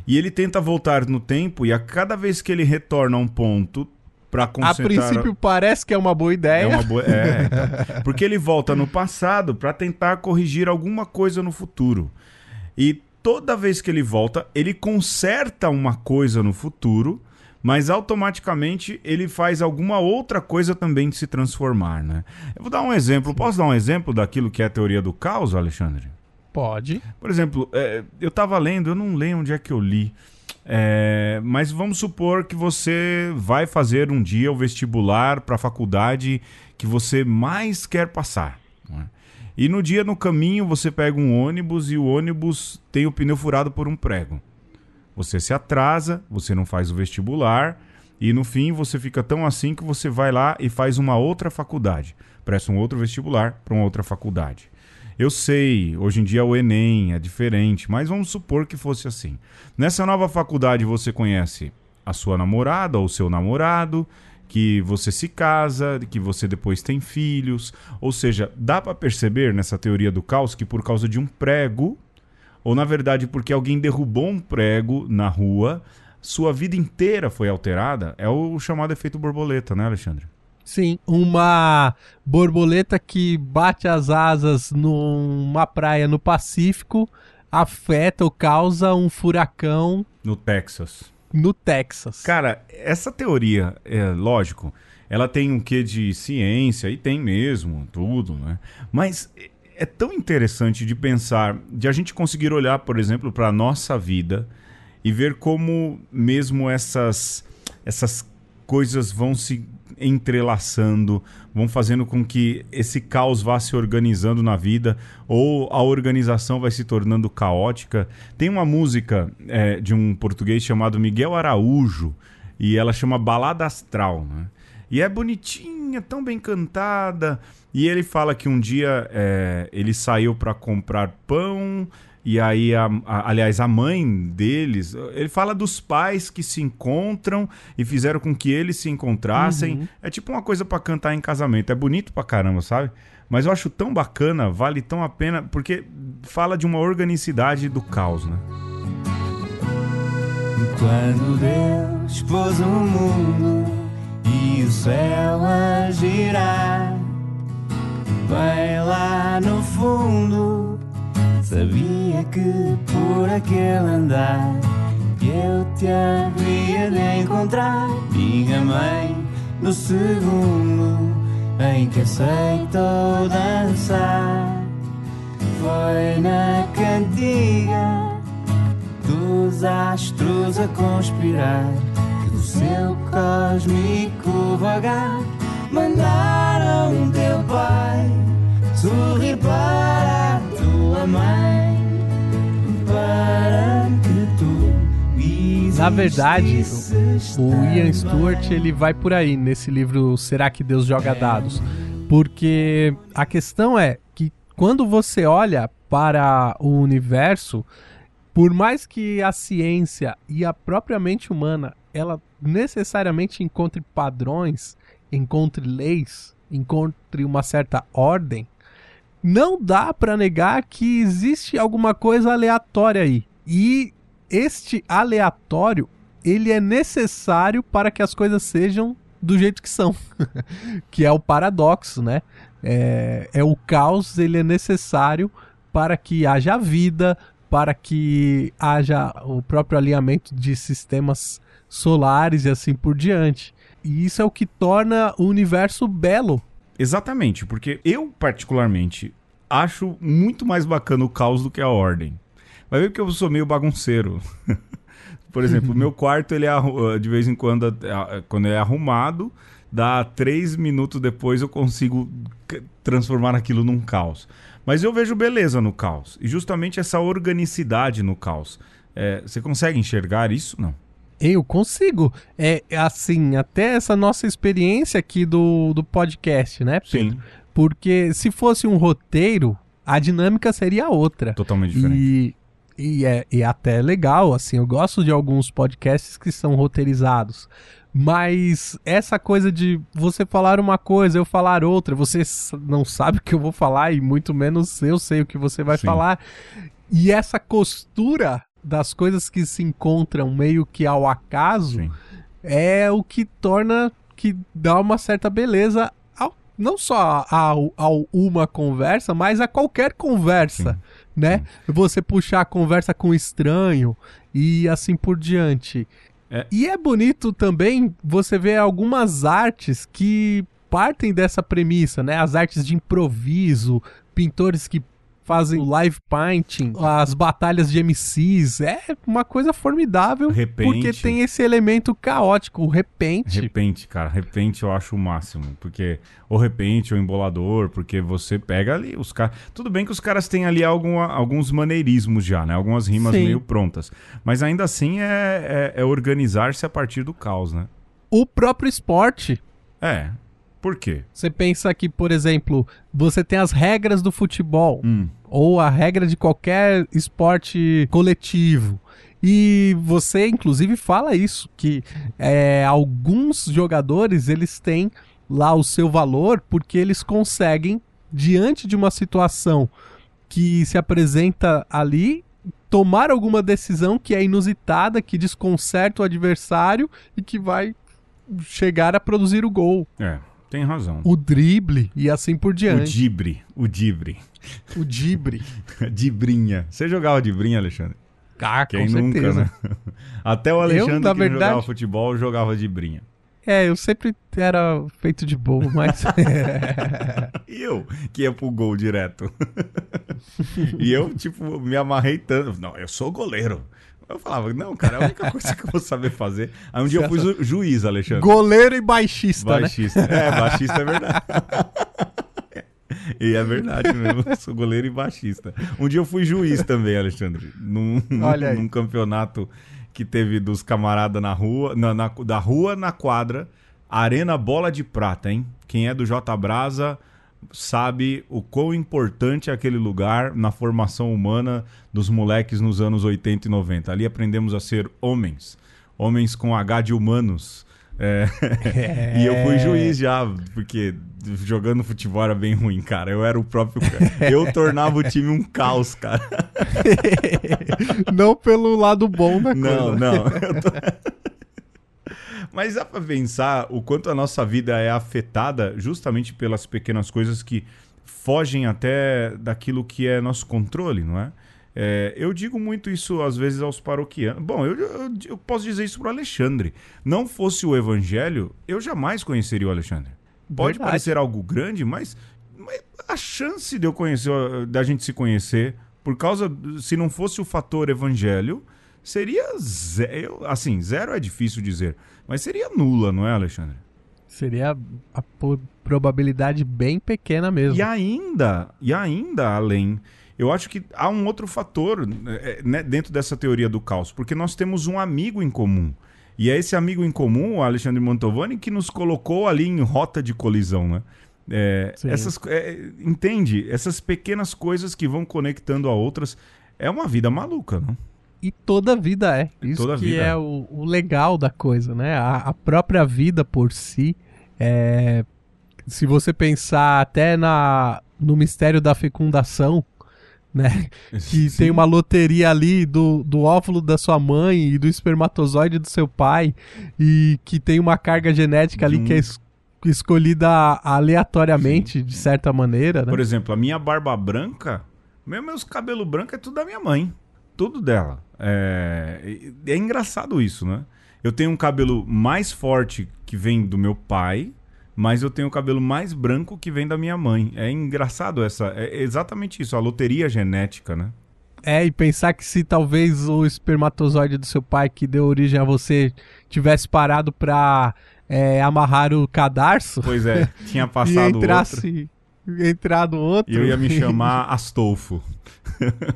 E ele tenta voltar no tempo, e a cada vez que ele retorna a um ponto pra A consertar. princípio parece que é uma boa ideia. É uma boa. É, então. Porque ele volta no passado pra tentar corrigir alguma coisa no futuro. E toda vez que ele volta, ele conserta uma coisa no futuro, mas automaticamente ele faz alguma outra coisa também de se transformar, né? Eu vou dar um exemplo. Posso dar um exemplo daquilo que é a teoria do caos, Alexandre? Pode. Por exemplo, é, eu tava lendo, eu não lembro onde é que eu li. É, mas vamos supor que você vai fazer um dia o vestibular para a faculdade que você mais quer passar. é? E no dia no caminho você pega um ônibus e o ônibus tem o pneu furado por um prego. Você se atrasa, você não faz o vestibular e no fim você fica tão assim que você vai lá e faz uma outra faculdade, presta um outro vestibular para uma outra faculdade. Eu sei, hoje em dia o Enem é diferente, mas vamos supor que fosse assim. Nessa nova faculdade você conhece a sua namorada ou seu namorado, que você se casa, que você depois tem filhos, ou seja, dá para perceber nessa teoria do caos que por causa de um prego, ou na verdade porque alguém derrubou um prego na rua, sua vida inteira foi alterada, é o chamado efeito borboleta, né, Alexandre? Sim, uma borboleta que bate as asas numa praia no Pacífico afeta ou causa um furacão No Texas. no Texas. Cara, essa teoria, é lógico, ela tem um quê de ciência, e tem mesmo, tudo, né? Mas é tão interessante de pensar, de a gente conseguir olhar, por exemplo, para a nossa vida e ver como mesmo essas, essas coisas vão se entrelaçando, vão fazendo com que esse caos vá se organizando na vida, ou a organização vai se tornando caótica. Tem uma música é, de um português chamado Miguel Araújo, e ela chama Balada Astral, né? E é bonitinha, tão bem cantada. E ele fala que um dia é, ele saiu para comprar pão e aí, a, a- aliás, a mãe deles, ele fala dos pais que se encontram e fizeram com que eles se encontrassem. É tipo uma coisa pra cantar em casamento. É bonito pra caramba, sabe? Mas eu acho tão bacana, vale tão a pena, porque fala de uma organicidade do caos, né? Quando Deus pôs o mundo e o céu a girar, bem lá no fundo, sabia que por aquele andar eu te havia de encontrar. Minha mãe, no segundo em que aceitou dançar, foi na cantiga dos astros a conspirar seu cósmico vagar. Mandaram teu pai sorrir para a tua mãe para que tu existisses. Na verdade, O Ian Stewart ele vai por aí nesse livro Será que Deus joga dados? Porque a questão é que quando você olha para o universo, por mais que a ciência e a própria mente humana ela necessariamente encontre padrões, encontre leis, encontre uma certa ordem, não dá pra negar que existe alguma coisa aleatória aí. E este aleatório, ele é necessário para que as coisas sejam do jeito que são. que é o paradoxo, né? É, é o caos, ele é necessário para que haja vida, para que haja o próprio alinhamento de sistemas solares e assim por diante. E isso é o que torna o universo belo. Exatamente, porque eu, particularmente, acho muito mais bacana o caos do que a ordem. Vai ver que eu sou meio bagunceiro. Por exemplo, o meu quarto, ele é, arru- de vez em quando, é- quando ele é arrumado, dá três minutos depois eu consigo transformar aquilo num caos. Mas eu vejo beleza no caos. E justamente essa organicidade no caos. É, você consegue enxergar isso? Não. Eu consigo. É assim, até essa nossa experiência aqui do, do podcast, né, Pedro? Sim. Porque se fosse um roteiro, a dinâmica seria outra. Totalmente diferente. E, e, é, e até legal, assim, eu gosto de alguns podcasts que são roteirizados. Mas essa coisa de você falar uma coisa, eu falar outra, você não sabe o que eu vou falar e muito menos eu sei o que você vai Sim. falar. E essa costura das coisas que se encontram meio que ao acaso Sim. é o que torna que dá uma certa beleza ao- não só ao uma conversa, mas a qualquer conversa, né? Você puxar a conversa com estranho e assim por diante. É. E é bonito também você ver algumas artes que partem dessa premissa, né? As artes de improviso, pintores que fazem o live painting, as batalhas de MCs, é uma coisa formidável Repente. porque tem esse elemento caótico, o repente. Repente, cara, repente eu acho o máximo. Porque, ou repente, ou embolador, porque você pega ali os caras. Tudo bem que os caras têm ali algum, alguns maneirismos já, né? Algumas rimas Sim. meio prontas. Mas ainda assim é, é, é organizar-se a partir do caos, né? O próprio esporte, É. Por quê? você pensa que, por exemplo, você tem as regras do futebol, Hum, ou a regra de qualquer esporte coletivo. E você, inclusive, fala isso, que é, alguns jogadores, eles têm lá o seu valor porque eles conseguem, diante de uma situação que se apresenta ali, tomar alguma decisão que é inusitada, que desconcerta o adversário e que vai chegar a produzir o gol, é, tem razão. o drible e assim por O diante. dibre, o dibre. O dibre. Dibrinha. Você jogava dibrinha, Alexandre? Ah, Quem com nunca, certeza. né? Até o Alexandre na que verdade- jogava futebol jogava dibrinha. É, eu sempre era feito de bobo, mas. E eu, que ia pro gol direto. e eu, tipo, me amarrei tanto. Não, eu sou goleiro. Eu falava, não, cara, é a única coisa que eu vou saber fazer. Aí um dia eu fui ju- juiz, Alexandre. Goleiro e baixista, né? Baixista. É, baixista é verdade. E é verdade mesmo, eu sou goleiro e baixista. Um dia eu fui juiz também, Alexandre. Num, num campeonato que teve dos camaradas na rua, na, na- da rua na quadra, Arena Bola de Prata, hein? Quem é do J Brasa sabe o quão importante é aquele lugar na formação humana dos moleques nos anos 80 e 90. Ali aprendemos a ser homens. Homens com H de humanos. É, E eu fui juiz já, porque jogando futebol era bem ruim, cara. Eu era o próprio. Eu tornava o time um caos, cara. Não pelo lado bom da Não, coisa. não. eu tô- Mas dá pra pensar o quanto a nossa vida é afetada justamente pelas pequenas coisas que fogem até daquilo que é nosso controle, não é? É, eu digo muito isso às vezes aos paroquianos. Bom, eu, eu- eu posso dizer isso pro Alexandre. Não fosse o evangelho, eu jamais conheceria o Alexandre. Pode Verdade. parecer algo grande, mas, mas a chance de eu conhecer, da gente se conhecer, por causa, se não fosse o fator evangelho, seria zero. Assim, zero é difícil dizer, mas seria nula, não é, Alexandre? Seria a probabilidade bem pequena mesmo. E ainda, e ainda além, eu acho que há um outro fator eh, né, dentro dessa teoria do caos, porque nós temos um amigo em comum. E é esse amigo em comum, o Alexandre Mantovani, que nos colocou ali em rota de colisão, né? É, essas, é, entende? Essas pequenas coisas que vão conectando a outras. É uma vida maluca, não? E toda vida é. Isso Toda que vida é o, o legal da coisa, né? A, a própria vida por si é. Se você pensar até na, no mistério da fecundação, né? Que Sim. tem uma loteria ali do, do óvulo da sua mãe e do espermatozoide do seu pai, e que tem uma carga genética ali que é es- escolhida aleatoriamente, de certa maneira, né? Por exemplo, a minha barba branca, meu, meus cabelos brancos é tudo da minha mãe. Tudo dela. É, é engraçado isso, né? Eu tenho um cabelo mais forte que vem do meu pai, mas eu tenho o cabelo mais branco que vem da minha mãe. É engraçado essa. É exatamente isso, a loteria genética, né? É, e pensar que se talvez o espermatozoide do seu pai que deu origem a você tivesse parado pra é, amarrar o cadarço Pois é, tinha e passado outro. entrasse, entrado outro, E eu ia me chamar Astolfo.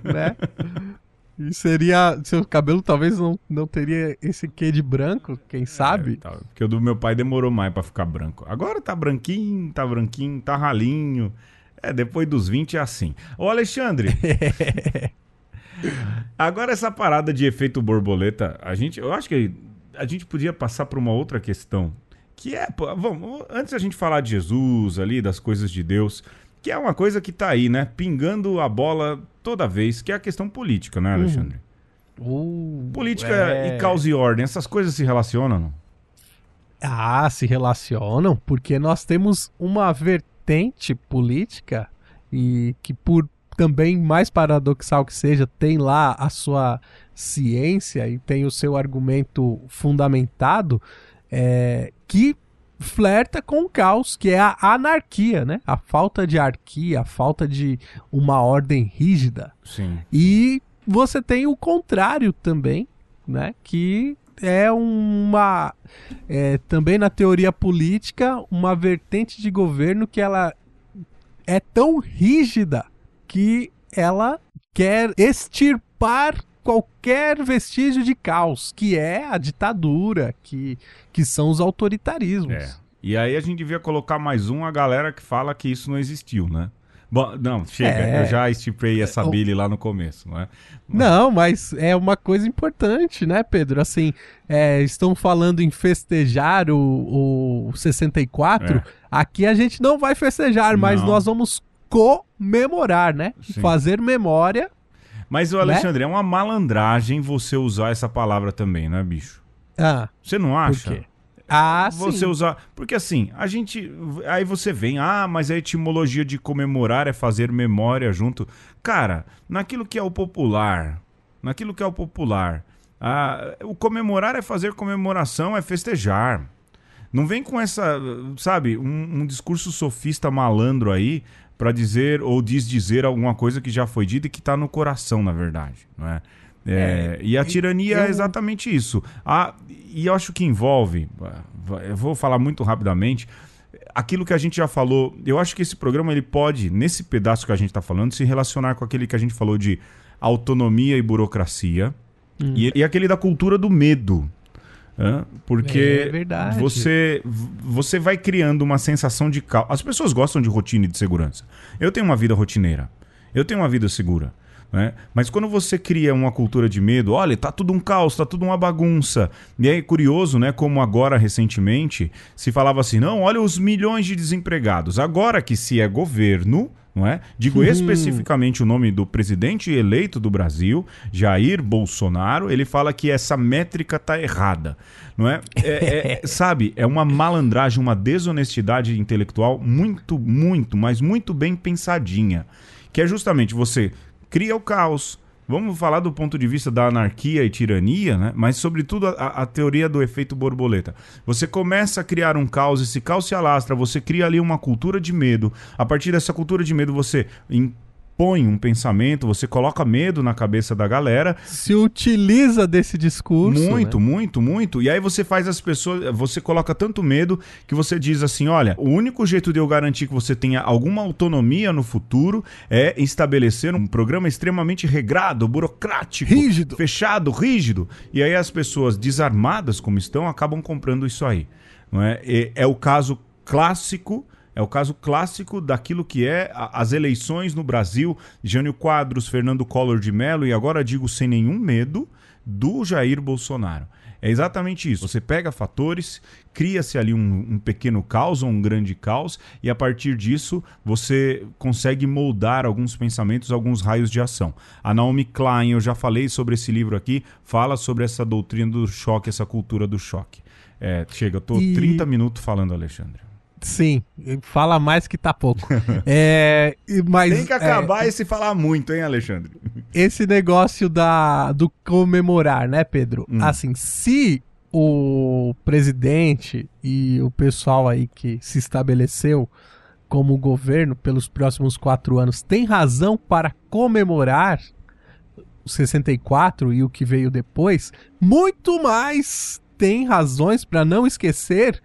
né? E seria. Seu cabelo talvez não, não teria esse quê de branco, quem sabe? É, tá, porque o do meu pai demorou mais pra ficar branco. Agora tá branquinho, tá branquinho, tá ralinho. É, depois dos 20 é assim. Ô, Alexandre. agora essa parada de efeito borboleta, a gente, eu acho que a gente podia passar por uma outra questão. Que é, vamos, antes a gente falar de Jesus ali, das coisas de Deus, que é uma coisa que tá aí, né? Pingando a bola toda vez, que é a questão política, né, Alexandre? Uh, Política é. e causa e ordem, essas coisas se relacionam, não? Ah, se relacionam, porque nós temos uma vertente política e que por também mais paradoxal que seja, tem lá a sua ciência e tem o seu argumento fundamentado, é, que flerta com o caos, que é a anarquia, né? A falta de arquia, a falta de uma ordem rígida. Sim. E você tem o contrário também, né? Que é uma. é, também na teoria política, uma vertente de governo que ela é tão rígida que ela quer extirpar qualquer vestígio de caos, que é a ditadura, que, que são os autoritarismos. É. E aí a gente devia colocar mais um, a galera que fala que isso não existiu, né? Bom, não, chega, É. eu já estipei essa O- Billy lá no começo, não é? Não, mas é uma coisa importante, né, Pedro? Assim, é, estão falando em festejar o, o 64. É. Aqui a gente não vai festejar, mas Não. nós vamos comemorar, né? Sim. Fazer memória. Mas, o Alexandre, é uma malandragem você usar essa palavra também, né, bicho? Ah, Você não por acha? quê? Ah, Você sim. usar. Porque assim, a gente. Aí você vem, ah, mas a etimologia de comemorar é fazer memória junto. Cara, naquilo que é o popular, naquilo que é o popular, ah, o comemorar é fazer comemoração, é festejar. Não vem com essa, sabe, um, um discurso sofista malandro aí pra dizer ou desdizer alguma coisa que já foi dita e que tá no coração, na verdade, não é? É, e a tirania é eu- exatamente isso. Ah, e eu acho que envolve, eu vou falar muito rapidamente, aquilo que a gente já falou. Eu acho que esse programa ele pode, nesse pedaço que a gente está falando, se relacionar com aquele que a gente falou de autonomia e burocracia e, e aquele da cultura do medo. Porque É você você vai criando uma sensação de caos. As pessoas gostam de rotina e de segurança. Eu tenho uma vida rotineira. Eu tenho uma vida segura. Né? Mas quando você cria uma cultura de medo, olha, tá tudo um caos, tá tudo uma bagunça. E é curioso, né? Como agora, recentemente, se falava assim: não, olha os milhões de desempregados. Agora que se é governo, não é? Digo especificamente o nome do presidente eleito do Brasil, Jair Bolsonaro, ele fala que essa métrica tá errada, não é? É- é- sabe, é uma malandragem, uma desonestidade intelectual muito, muito, mas muito bem pensadinha, que é justamente você cria o caos. Vamos falar do ponto de vista da anarquia e tirania, né? mas, sobretudo, a, a teoria do efeito borboleta. Você começa a criar um caos, esse caos se alastra, você cria ali uma cultura de medo. A partir dessa cultura de medo, você impõe um pensamento, você coloca medo na cabeça da galera Se utiliza desse discurso. muito, né? muito, muito. E aí você faz as pessoas. Você coloca tanto medo que você diz assim: olha, o único jeito de eu garantir que você tenha alguma autonomia no futuro é estabelecer um programa extremamente regrado, burocrático, Rígido. fechado, rígido. E aí as pessoas desarmadas como estão acabam comprando isso aí. Não é? E é o caso clássico. É o caso clássico daquilo que é a- as eleições no Brasil, Jânio Quadros, Fernando Collor de Mello, e agora digo sem nenhum medo, do Jair Bolsonaro. É exatamente isso. Você pega fatores, cria-se ali um, um pequeno caos ou um grande caos, e a partir disso você consegue moldar alguns pensamentos, alguns raios de ação. A Naomi Klein, eu já falei sobre esse livro aqui, fala sobre essa doutrina do choque, essa cultura do choque. É, chega, eu tô E- 30 minutos falando, Alexandre. Sim, fala mais que tá pouco. é, mas Tem que é, acabar esse falar muito, hein, Alexandre? esse negócio da do comemorar, né, Pedro? Hum. Assim, se o presidente e o pessoal aí que se estabeleceu como governo pelos próximos quatro anos tem razão para comemorar o 64 e o que veio depois, muito mais tem razões para não esquecer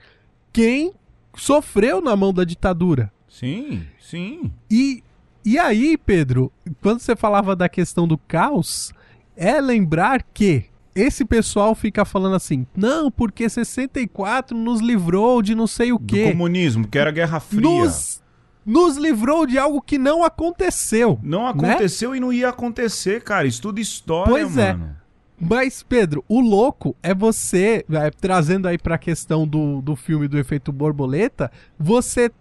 quem sofreu na mão da ditadura. Sim, sim. E, e aí, Pedro, quando você falava da questão do caos, é lembrar que esse pessoal fica falando assim, não, porque 64 nos livrou de não sei o Do quê. comunismo, que era a Guerra Fria. Nos, nos livrou de algo que não aconteceu. Não aconteceu e não ia acontecer, cara. Estuda história, Pois é. Mas, Pedro, o louco é você, é, trazendo aí pra questão do, do filme do efeito borboleta, você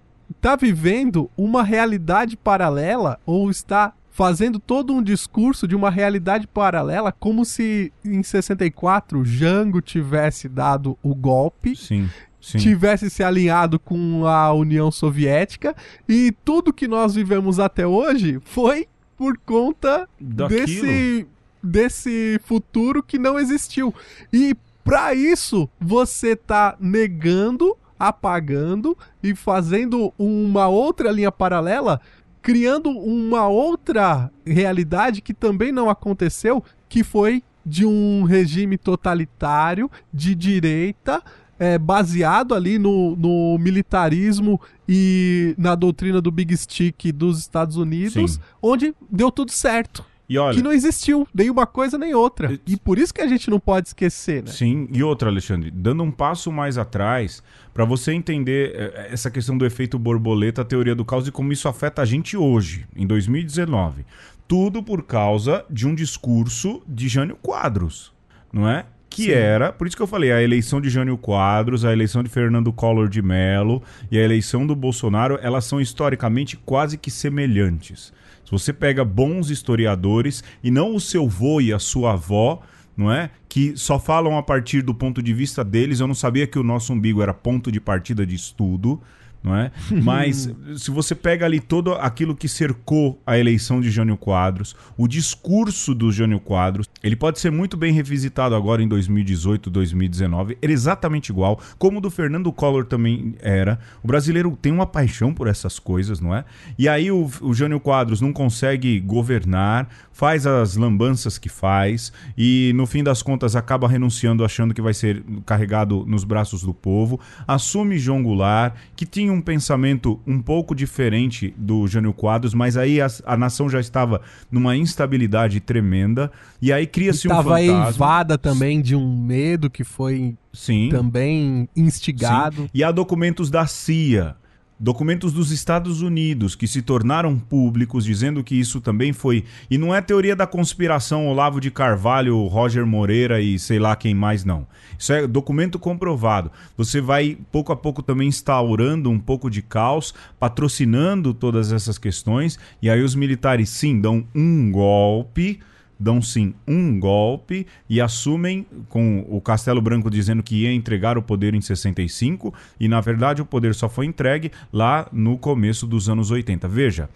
tá vivendo uma realidade paralela ou está fazendo todo um discurso de uma realidade paralela como se em 64 Jango tivesse dado o golpe, Sim, sim. tivesse se alinhado com a União Soviética e tudo que nós vivemos até hoje foi por conta Daquilo. desse desse futuro que não existiu. E para isso você tá negando, apagando e fazendo uma outra linha paralela, criando uma outra realidade que também não aconteceu, que foi de um regime totalitário de direita é, baseado ali no, no militarismo e na doutrina do Big Stick dos Estados Unidos, Sim. onde deu tudo certo. E olha, Que não existiu nem uma coisa nem outra. E por isso que a gente não pode esquecer, né? Sim, e outra, Alexandre, dando um passo mais atrás, para você entender eh, essa questão do efeito borboleta, a teoria do caos e como isso afeta a gente hoje, em 2019. Tudo por causa de um discurso de Jânio Quadros, não é? Que Sim. era, por isso que eu falei, a eleição de Jânio Quadros, a eleição de Fernando Collor de Mello e a eleição do Bolsonaro, elas são historicamente quase que semelhantes. Se você pega bons historiadores e não o seu vô e a sua avó, não é? Que só falam a partir do ponto de vista deles. Eu não sabia que o nosso umbigo era ponto de partida de estudo, não é? Mas se você pega ali todo aquilo que cercou a eleição de Jânio Quadros, o discurso do Jânio Quadros, ele pode ser muito bem revisitado agora em 2018, 2019, ele é exatamente igual, como o do Fernando Collor também era. O brasileiro tem uma paixão por essas coisas, não é? E aí o, o Jânio Quadros não consegue governar, faz as lambanças que faz e no fim das contas acaba renunciando achando que vai ser carregado nos braços do povo, assume João Goulart, que tinha um pensamento um pouco diferente do Jânio Quadros, mas aí a, a nação já estava numa instabilidade tremenda e aí cria-se um fantasma. eivada também de um medo que foi Sim. também instigado. Sim. E há documentos da CIA, documentos dos Estados Unidos que se tornaram públicos dizendo que isso também foi. E não é teoria da conspiração Olavo de Carvalho, Roger Moreira e sei lá quem mais, não. Isso é documento comprovado. Você vai pouco a pouco também instaurando um pouco de caos, patrocinando todas essas questões, e aí os militares sim dão um golpe dão sim um golpe e assumem com o Castelo Branco dizendo que ia entregar o poder em 65 e na verdade o poder só foi entregue lá no começo dos anos 80. Veja,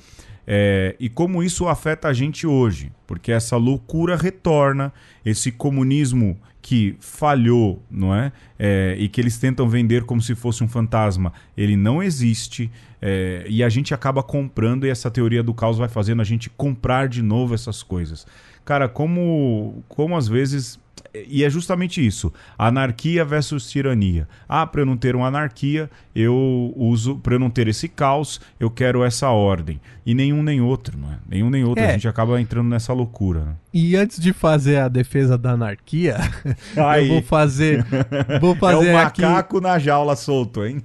é, e como isso afeta a gente hoje, porque essa loucura retorna, esse comunismo que falhou, não é? É, e que eles tentam vender como se fosse um fantasma, ele não existe. é, e a gente acaba comprando, e essa teoria do caos vai fazendo a gente comprar de novo essas coisas. Cara, como, como às vezes. E é justamente isso: anarquia versus tirania. Ah, para eu não ter uma anarquia, eu uso. Para eu não ter esse caos, eu quero essa ordem. E nenhum nem outro, não é? Nenhum nem outro. É. A gente acaba entrando nessa loucura. Né? E antes de fazer a defesa da anarquia, eu vou fazer. Vou É fazer o aqui. macaco na jaula solto, hein?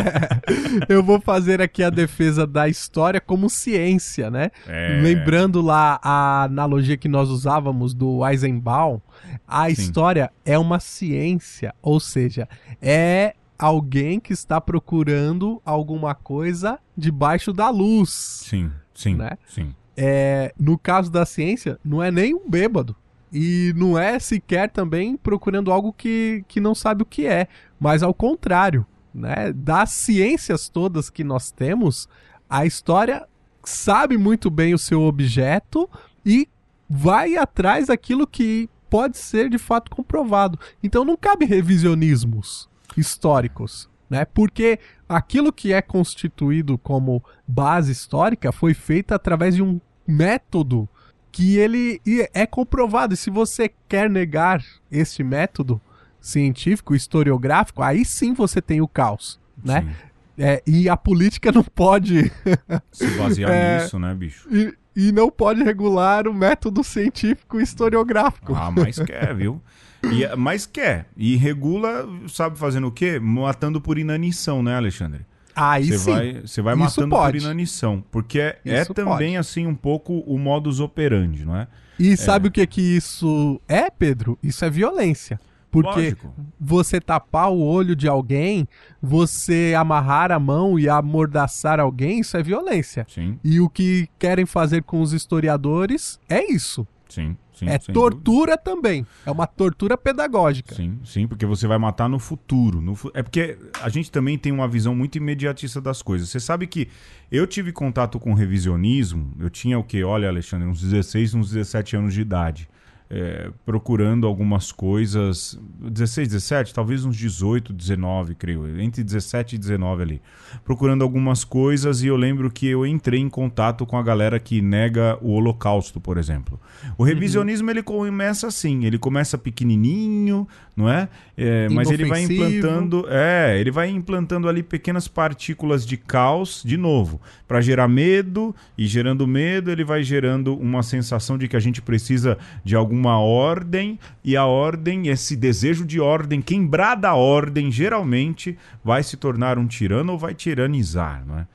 eu vou fazer aqui a defesa da história como ciência, né? É. Lembrando lá a analogia que nós usávamos do Eisenbaum, A história é uma ciência, ou seja, é alguém que está procurando alguma coisa debaixo da luz. Sim, sim, Né? sim. É, no caso da ciência, não é nem um bêbado. E não é sequer também procurando algo que, que não sabe o que é. Mas ao contrário, né? Das ciências todas que nós temos, a história sabe muito bem o seu objeto e vai atrás daquilo que pode ser de fato comprovado. Então não cabe revisionismos históricos, né? Porque aquilo que é constituído como base histórica foi feita através de um método que ele é comprovado. E se você quer negar este método científico, historiográfico, aí sim você tem o caos, né? Sim. É, e a política não pode Se basear É. nisso, né, bicho? e, e não pode regular o método científico historiográfico. Ah, mas quer, viu? E, mas quer. E regula, sabe fazendo o quê? Matando por inanição, né, Alexandre? Aí Você sim. vai, você vai Isso matando pode. por inanição. Porque é, é também, pode. assim, um pouco o modus operandi, não é? E sabe o que que isso é, Pedro? Isso é violência. Porque Lógico. você tapar o olho de alguém, você amarrar a mão e amordaçar alguém, isso é violência. Sim, E o que querem fazer com os historiadores é isso. sim, sim. é tortura também. É uma tortura pedagógica. Sim, sim, porque você vai matar no futuro. No fu- É porque a gente também tem uma visão muito imediatista das coisas. Você sabe que eu tive contato com revisionismo, eu tinha o quê? Olha, Alexandre, uns 16, uns 17 anos de idade. É, procurando algumas coisas. 16, 17, talvez uns 18, 19, creio. Entre 17 e 19 ali. Procurando algumas coisas e eu lembro que eu entrei em contato com a galera que nega o Holocausto, por exemplo. O revisionismo ele começa assim, ele começa pequenininho, não é? É, mas ele vai implantando, é, ele vai implantando ali pequenas partículas de caos, de novo, para gerar medo e gerando medo, ele vai gerando uma sensação de que a gente precisa de alguma ordem e a ordem, esse desejo de ordem, quem brada a ordem, geralmente vai se tornar um tirano ou vai tiranizar, não é?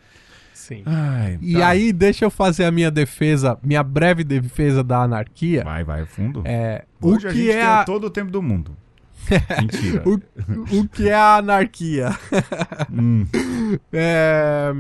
Sim. Ai, E tá. aí, deixa eu fazer a minha defesa, minha breve defesa da anarquia. vai, vai fundo. É, Hoje o a que gente é tem a, todo o tempo do mundo. Mentira. o, o que é a anarquia? Hum, É,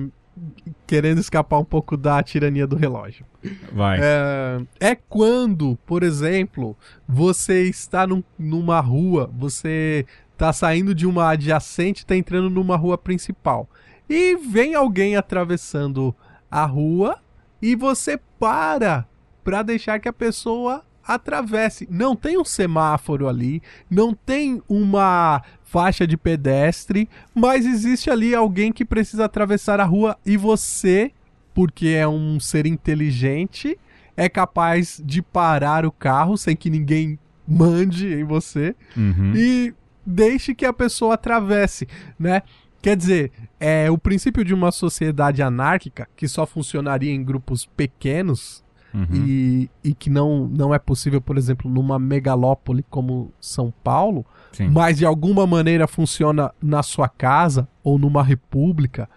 querendo escapar um pouco da tirania do relógio. vai. É, é quando, por exemplo, você está num- numa rua, você está saindo de uma adjacente, está entrando numa rua principal. E vem alguém atravessando a rua e você para para deixar que a pessoa atravesse. Não tem um semáforo ali, não tem uma faixa de pedestre, mas existe ali alguém que precisa atravessar a rua e você, porque é um ser inteligente, é capaz de parar o carro sem que ninguém mande em você Uhum. e deixe que a pessoa atravesse, né? Quer dizer, é o princípio de uma sociedade anárquica que só funcionaria em grupos pequenos Uhum. e, e que não, não é possível, por exemplo, numa megalópole como São Paulo, Sim. mas de alguma maneira funciona na sua casa ou numa república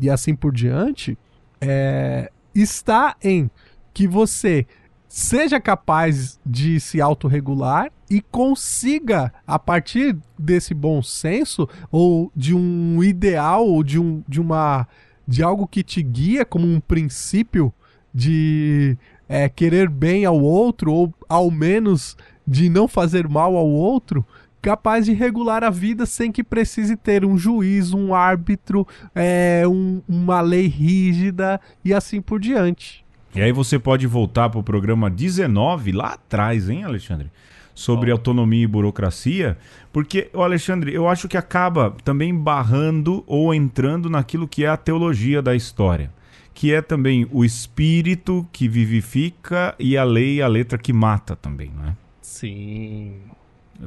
e assim por diante, é, está em que você seja capaz de se autorregular e consiga, a partir desse bom senso ou de um ideal ou de, um, de uma de algo que te guia como um princípio de é, querer bem ao outro ou ao menos de não fazer mal ao outro, capaz de regular a vida sem que precise ter um juiz, um árbitro, é, um- uma lei rígida e assim por diante. E aí você pode voltar pro programa 19, lá atrás, hein, Alexandre? Sobre autonomia e burocracia, porque, Alexandre, eu acho que acaba também barrando ou entrando naquilo que é a teologia da história, que é também o espírito que vivifica e a lei e a letra que mata também, né? Sim.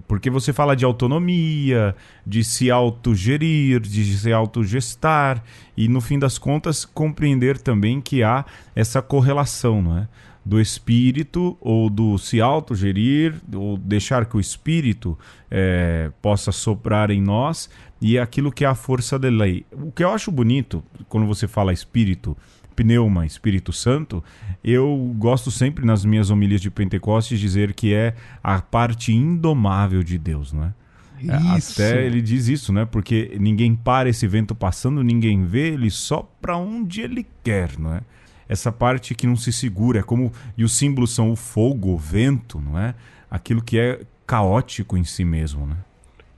Porque você fala de autonomia, de se autogerir, de se autogestar e no fim das contas compreender também que há essa correlação, não é? Do espírito ou do se autogerir ou deixar que o espírito eh, possa soprar em nós e aquilo que é a força da lei. O que eu acho bonito quando você fala espírito pneuma, Espírito Santo, eu gosto sempre nas minhas homilias de Pentecostes dizer que é a parte indomável de Deus, não é? É, Isso. Até ele diz isso, né? Porque ninguém para esse vento passando, ninguém vê, ele só para onde ele quer, não é? Essa parte que não se segura, é como e os símbolos são o fogo, o vento, não é? Aquilo que é caótico em si mesmo, né?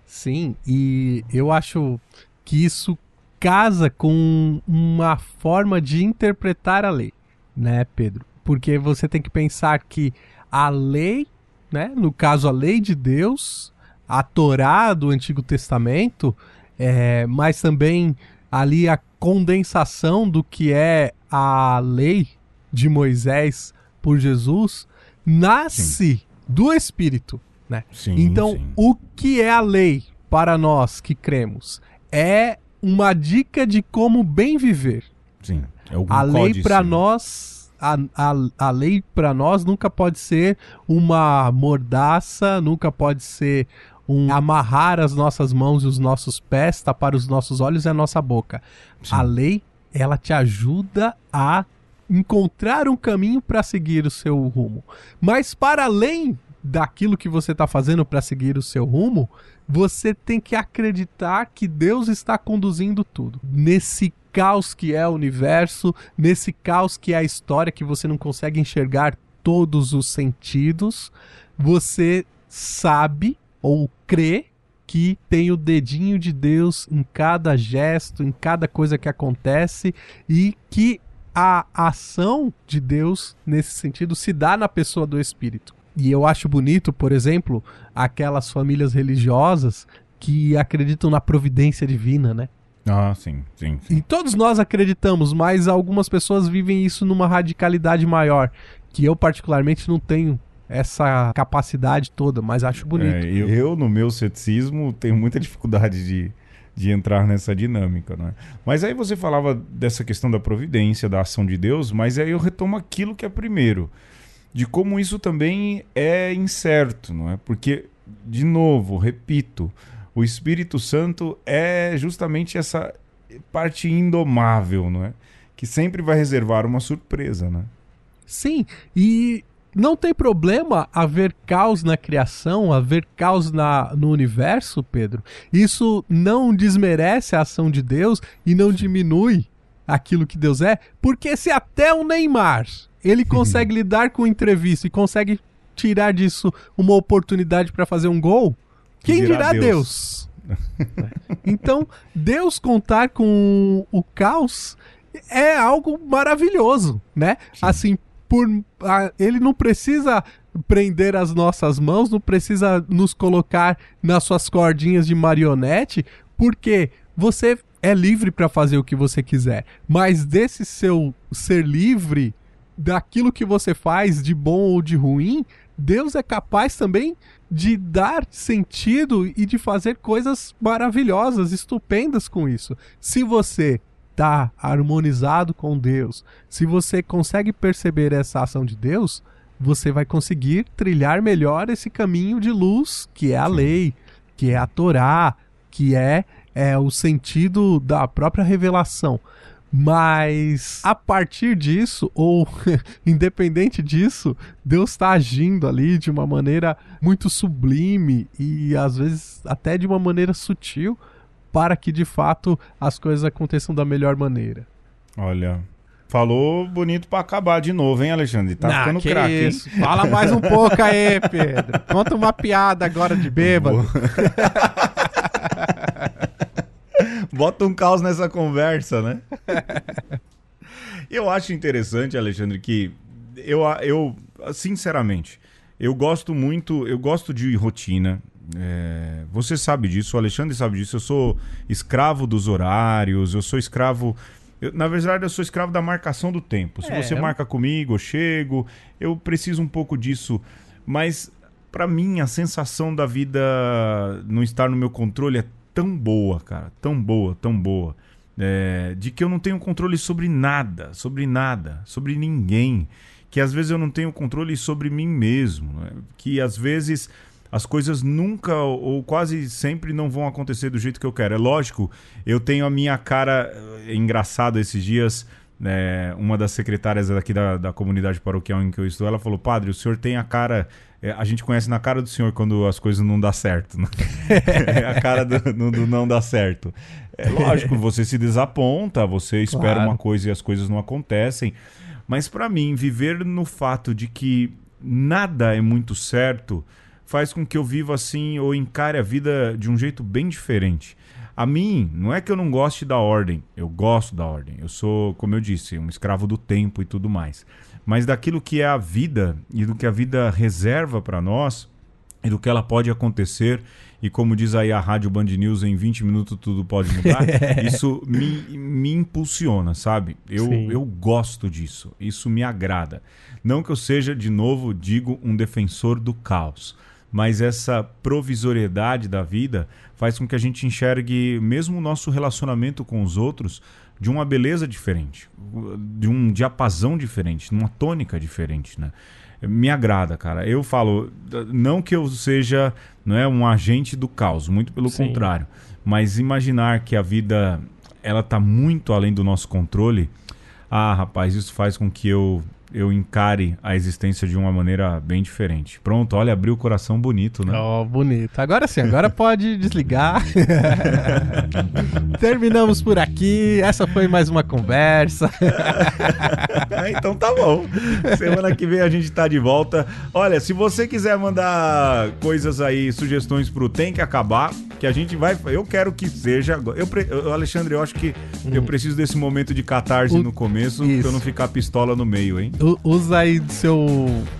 Sim, e eu acho que isso casa com uma forma de interpretar a lei, né, Pedro? Porque você tem que pensar que a lei, né, no caso a lei de Deus, a Torá do Antigo Testamento, é, mas também ali a condensação do que é a lei de Moisés por Jesus, nasce do Espírito, né? Sim, Então, sim. o que é a lei para nós que cremos? É uma dica de como bem viver. Sim. É algum A lei para né? nós, a, a, a lei para nós nunca pode ser uma mordaça, nunca pode ser um amarrar as nossas mãos e os nossos pés, tapar os nossos olhos e a nossa boca. Sim. A lei, ela te ajuda a encontrar um caminho para seguir o seu rumo. Mas para além daquilo que você está fazendo para seguir o seu rumo, você tem que acreditar que Deus está conduzindo tudo. Nesse caos que é o universo, nesse caos que é a história que você não consegue enxergar todos os sentidos, você sabe ou crê que tem o dedinho de Deus em cada gesto, em cada coisa que acontece e que a ação de Deus nesse sentido se dá na pessoa do Espírito. E eu acho bonito, por exemplo, aquelas famílias religiosas que acreditam na providência divina, né? Ah, sim, sim, sim. E todos nós acreditamos, mas algumas pessoas vivem isso numa radicalidade maior, que eu particularmente não tenho essa capacidade toda, mas acho bonito. É, eu, eu, no meu ceticismo, tenho muita dificuldade de, de entrar nessa dinâmica, né? Mas aí você falava dessa questão da providência, da ação de Deus, mas aí eu retomo aquilo que é primeiro, de como isso também é incerto, não é? Porque, de novo, repito, o Espírito Santo é justamente essa parte indomável, não é? Que sempre vai reservar uma surpresa, né? Sim, e não tem problema haver caos na criação, haver caos na, no universo, Pedro. Isso não desmerece a ação de Deus e não diminui aquilo que Deus é, porque se até o Neymar ele consegue lidar com o imprevisto e consegue tirar disso uma oportunidade para fazer um gol, quem dirá, Deus? então, Deus contar com o caos é algo maravilhoso, né? Assim, por a, ele não precisa prender as nossas mãos, não precisa nos colocar nas suas cordinhas de marionete, porque você é livre para fazer o que você quiser. Mas desse seu ser livre, daquilo que você faz de bom ou de ruim, Deus é capaz também de dar sentido e de fazer coisas maravilhosas, estupendas com isso. Se você está harmonizado com Deus, se você consegue perceber essa ação de Deus, você vai conseguir trilhar melhor esse caminho de luz, que é a lei, que é a Torá, que é, é o sentido da própria revelação. Mas a partir disso, ou independente disso, Deus está agindo ali de uma maneira muito sublime e às vezes até de uma maneira sutil para que de fato as coisas aconteçam da melhor maneira. Olha, falou bonito para acabar de novo, hein, Alexandre? Tá Ah, ficando que craque. Fala mais um pouco aí, Pedro. Conta uma piada agora de bêbado. Bota um caos nessa conversa, né? eu acho interessante, Alexandre, que eu, eu sinceramente, eu gosto muito, eu gosto de rotina. É, você sabe disso, o Alexandre sabe disso. Eu sou escravo dos horários, eu sou escravo. eu- na verdade, eu sou escravo da marcação do tempo. Se É, você marca comigo, eu chego. Eu preciso um pouco disso. Mas, pra mim, a sensação da vida não estar no meu controle é tão boa, cara. Tão boa, tão boa. É, de que eu não tenho controle sobre nada, sobre nada, sobre ninguém. Que às vezes eu não tenho controle sobre mim mesmo. né? Que às vezes as coisas nunca ou quase sempre não vão acontecer do jeito que eu quero. É lógico, eu tenho a minha cara. É engraçado esses dias. é, uma das secretárias daqui da, da comunidade paroquial em que eu estou, ela falou: Padre, o senhor tem a cara. É, a gente conhece na cara do senhor quando as coisas não dão certo. Né? É a cara do, do- do não dá certo. É lógico, você se desaponta, você espera Claro. uma coisa e as coisas não acontecem. Mas pra mim, viver no fato de que nada é muito certo faz com que eu viva assim ou encare a vida de um jeito bem diferente. A mim, não é que eu não goste da ordem, eu gosto da ordem. Eu sou, como eu disse, um escravo do tempo e tudo mais. Mas daquilo que é a vida e do que a vida reserva para nós e do que ela pode acontecer. E como diz aí a Rádio Band News, em 20 minutos tudo pode mudar. isso me, me impulsiona, sabe? Eu, Sim. eu gosto disso. Isso me agrada. Não que eu seja, de novo, digo, um defensor do caos. Mas essa provisoriedade da vida faz com que a gente enxergue mesmo o nosso relacionamento com os outros de uma beleza diferente, de um diapasão diferente, numa tônica diferente, né? Me agrada, cara. Eu falo, não que eu seja não é, um agente do caos, muito pelo Sim. contrário. Mas imaginar que a vida ela tá muito além do nosso controle, ah, rapaz, isso faz com que eu eu encare a existência de uma maneira bem diferente. Pronto, olha, abriu o coração bonito, né? Ó, bonito. Agora sim, agora pode desligar. Terminamos por aqui. Essa foi mais uma conversa. Ah, então tá bom. Semana que vem a gente tá de volta. Olha, se você quiser mandar coisas aí, sugestões pro Tem que Acabar, que a gente vai. Eu quero que seja. agora. Eu, eu- Alexandre, eu acho que eu preciso desse momento de catarse O- no começo, isso. pra eu não ficar pistola no meio, hein? Usa aí seu,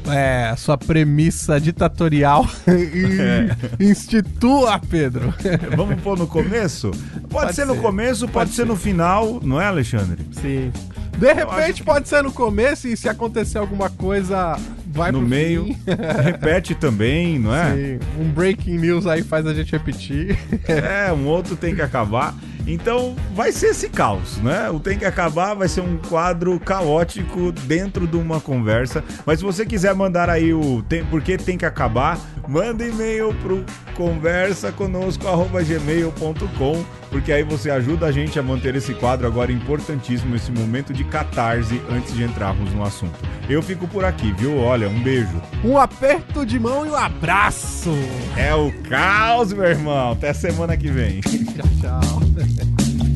é, sua premissa ditatorial e institua, Pedro. Vamos pôr no começo? Pode, Pode ser, no ser. começo, pode, Pode ser ser. no final, não é, Alexandre? Sim. De repente pode ser no começo e se acontecer alguma coisa, vai no meio. fim. Repete também, não é? Sim. Um breaking news aí faz a gente repetir. É, um outro tem que acabar. Então vai ser esse caos, né? O tem que acabar vai ser um quadro caótico dentro de uma conversa. Mas se você quiser mandar aí o tem, por que tem que acabar, manda e-mail pro conversaconosco@gmail.com, porque aí você ajuda a gente a manter esse quadro agora importantíssimo, esse momento de catarse antes de entrarmos no assunto. Eu fico por aqui, viu? Olha, um beijo. Um aperto de mão e um abraço. É o caos, meu irmão. Até semana que vem. Tchau, tchau.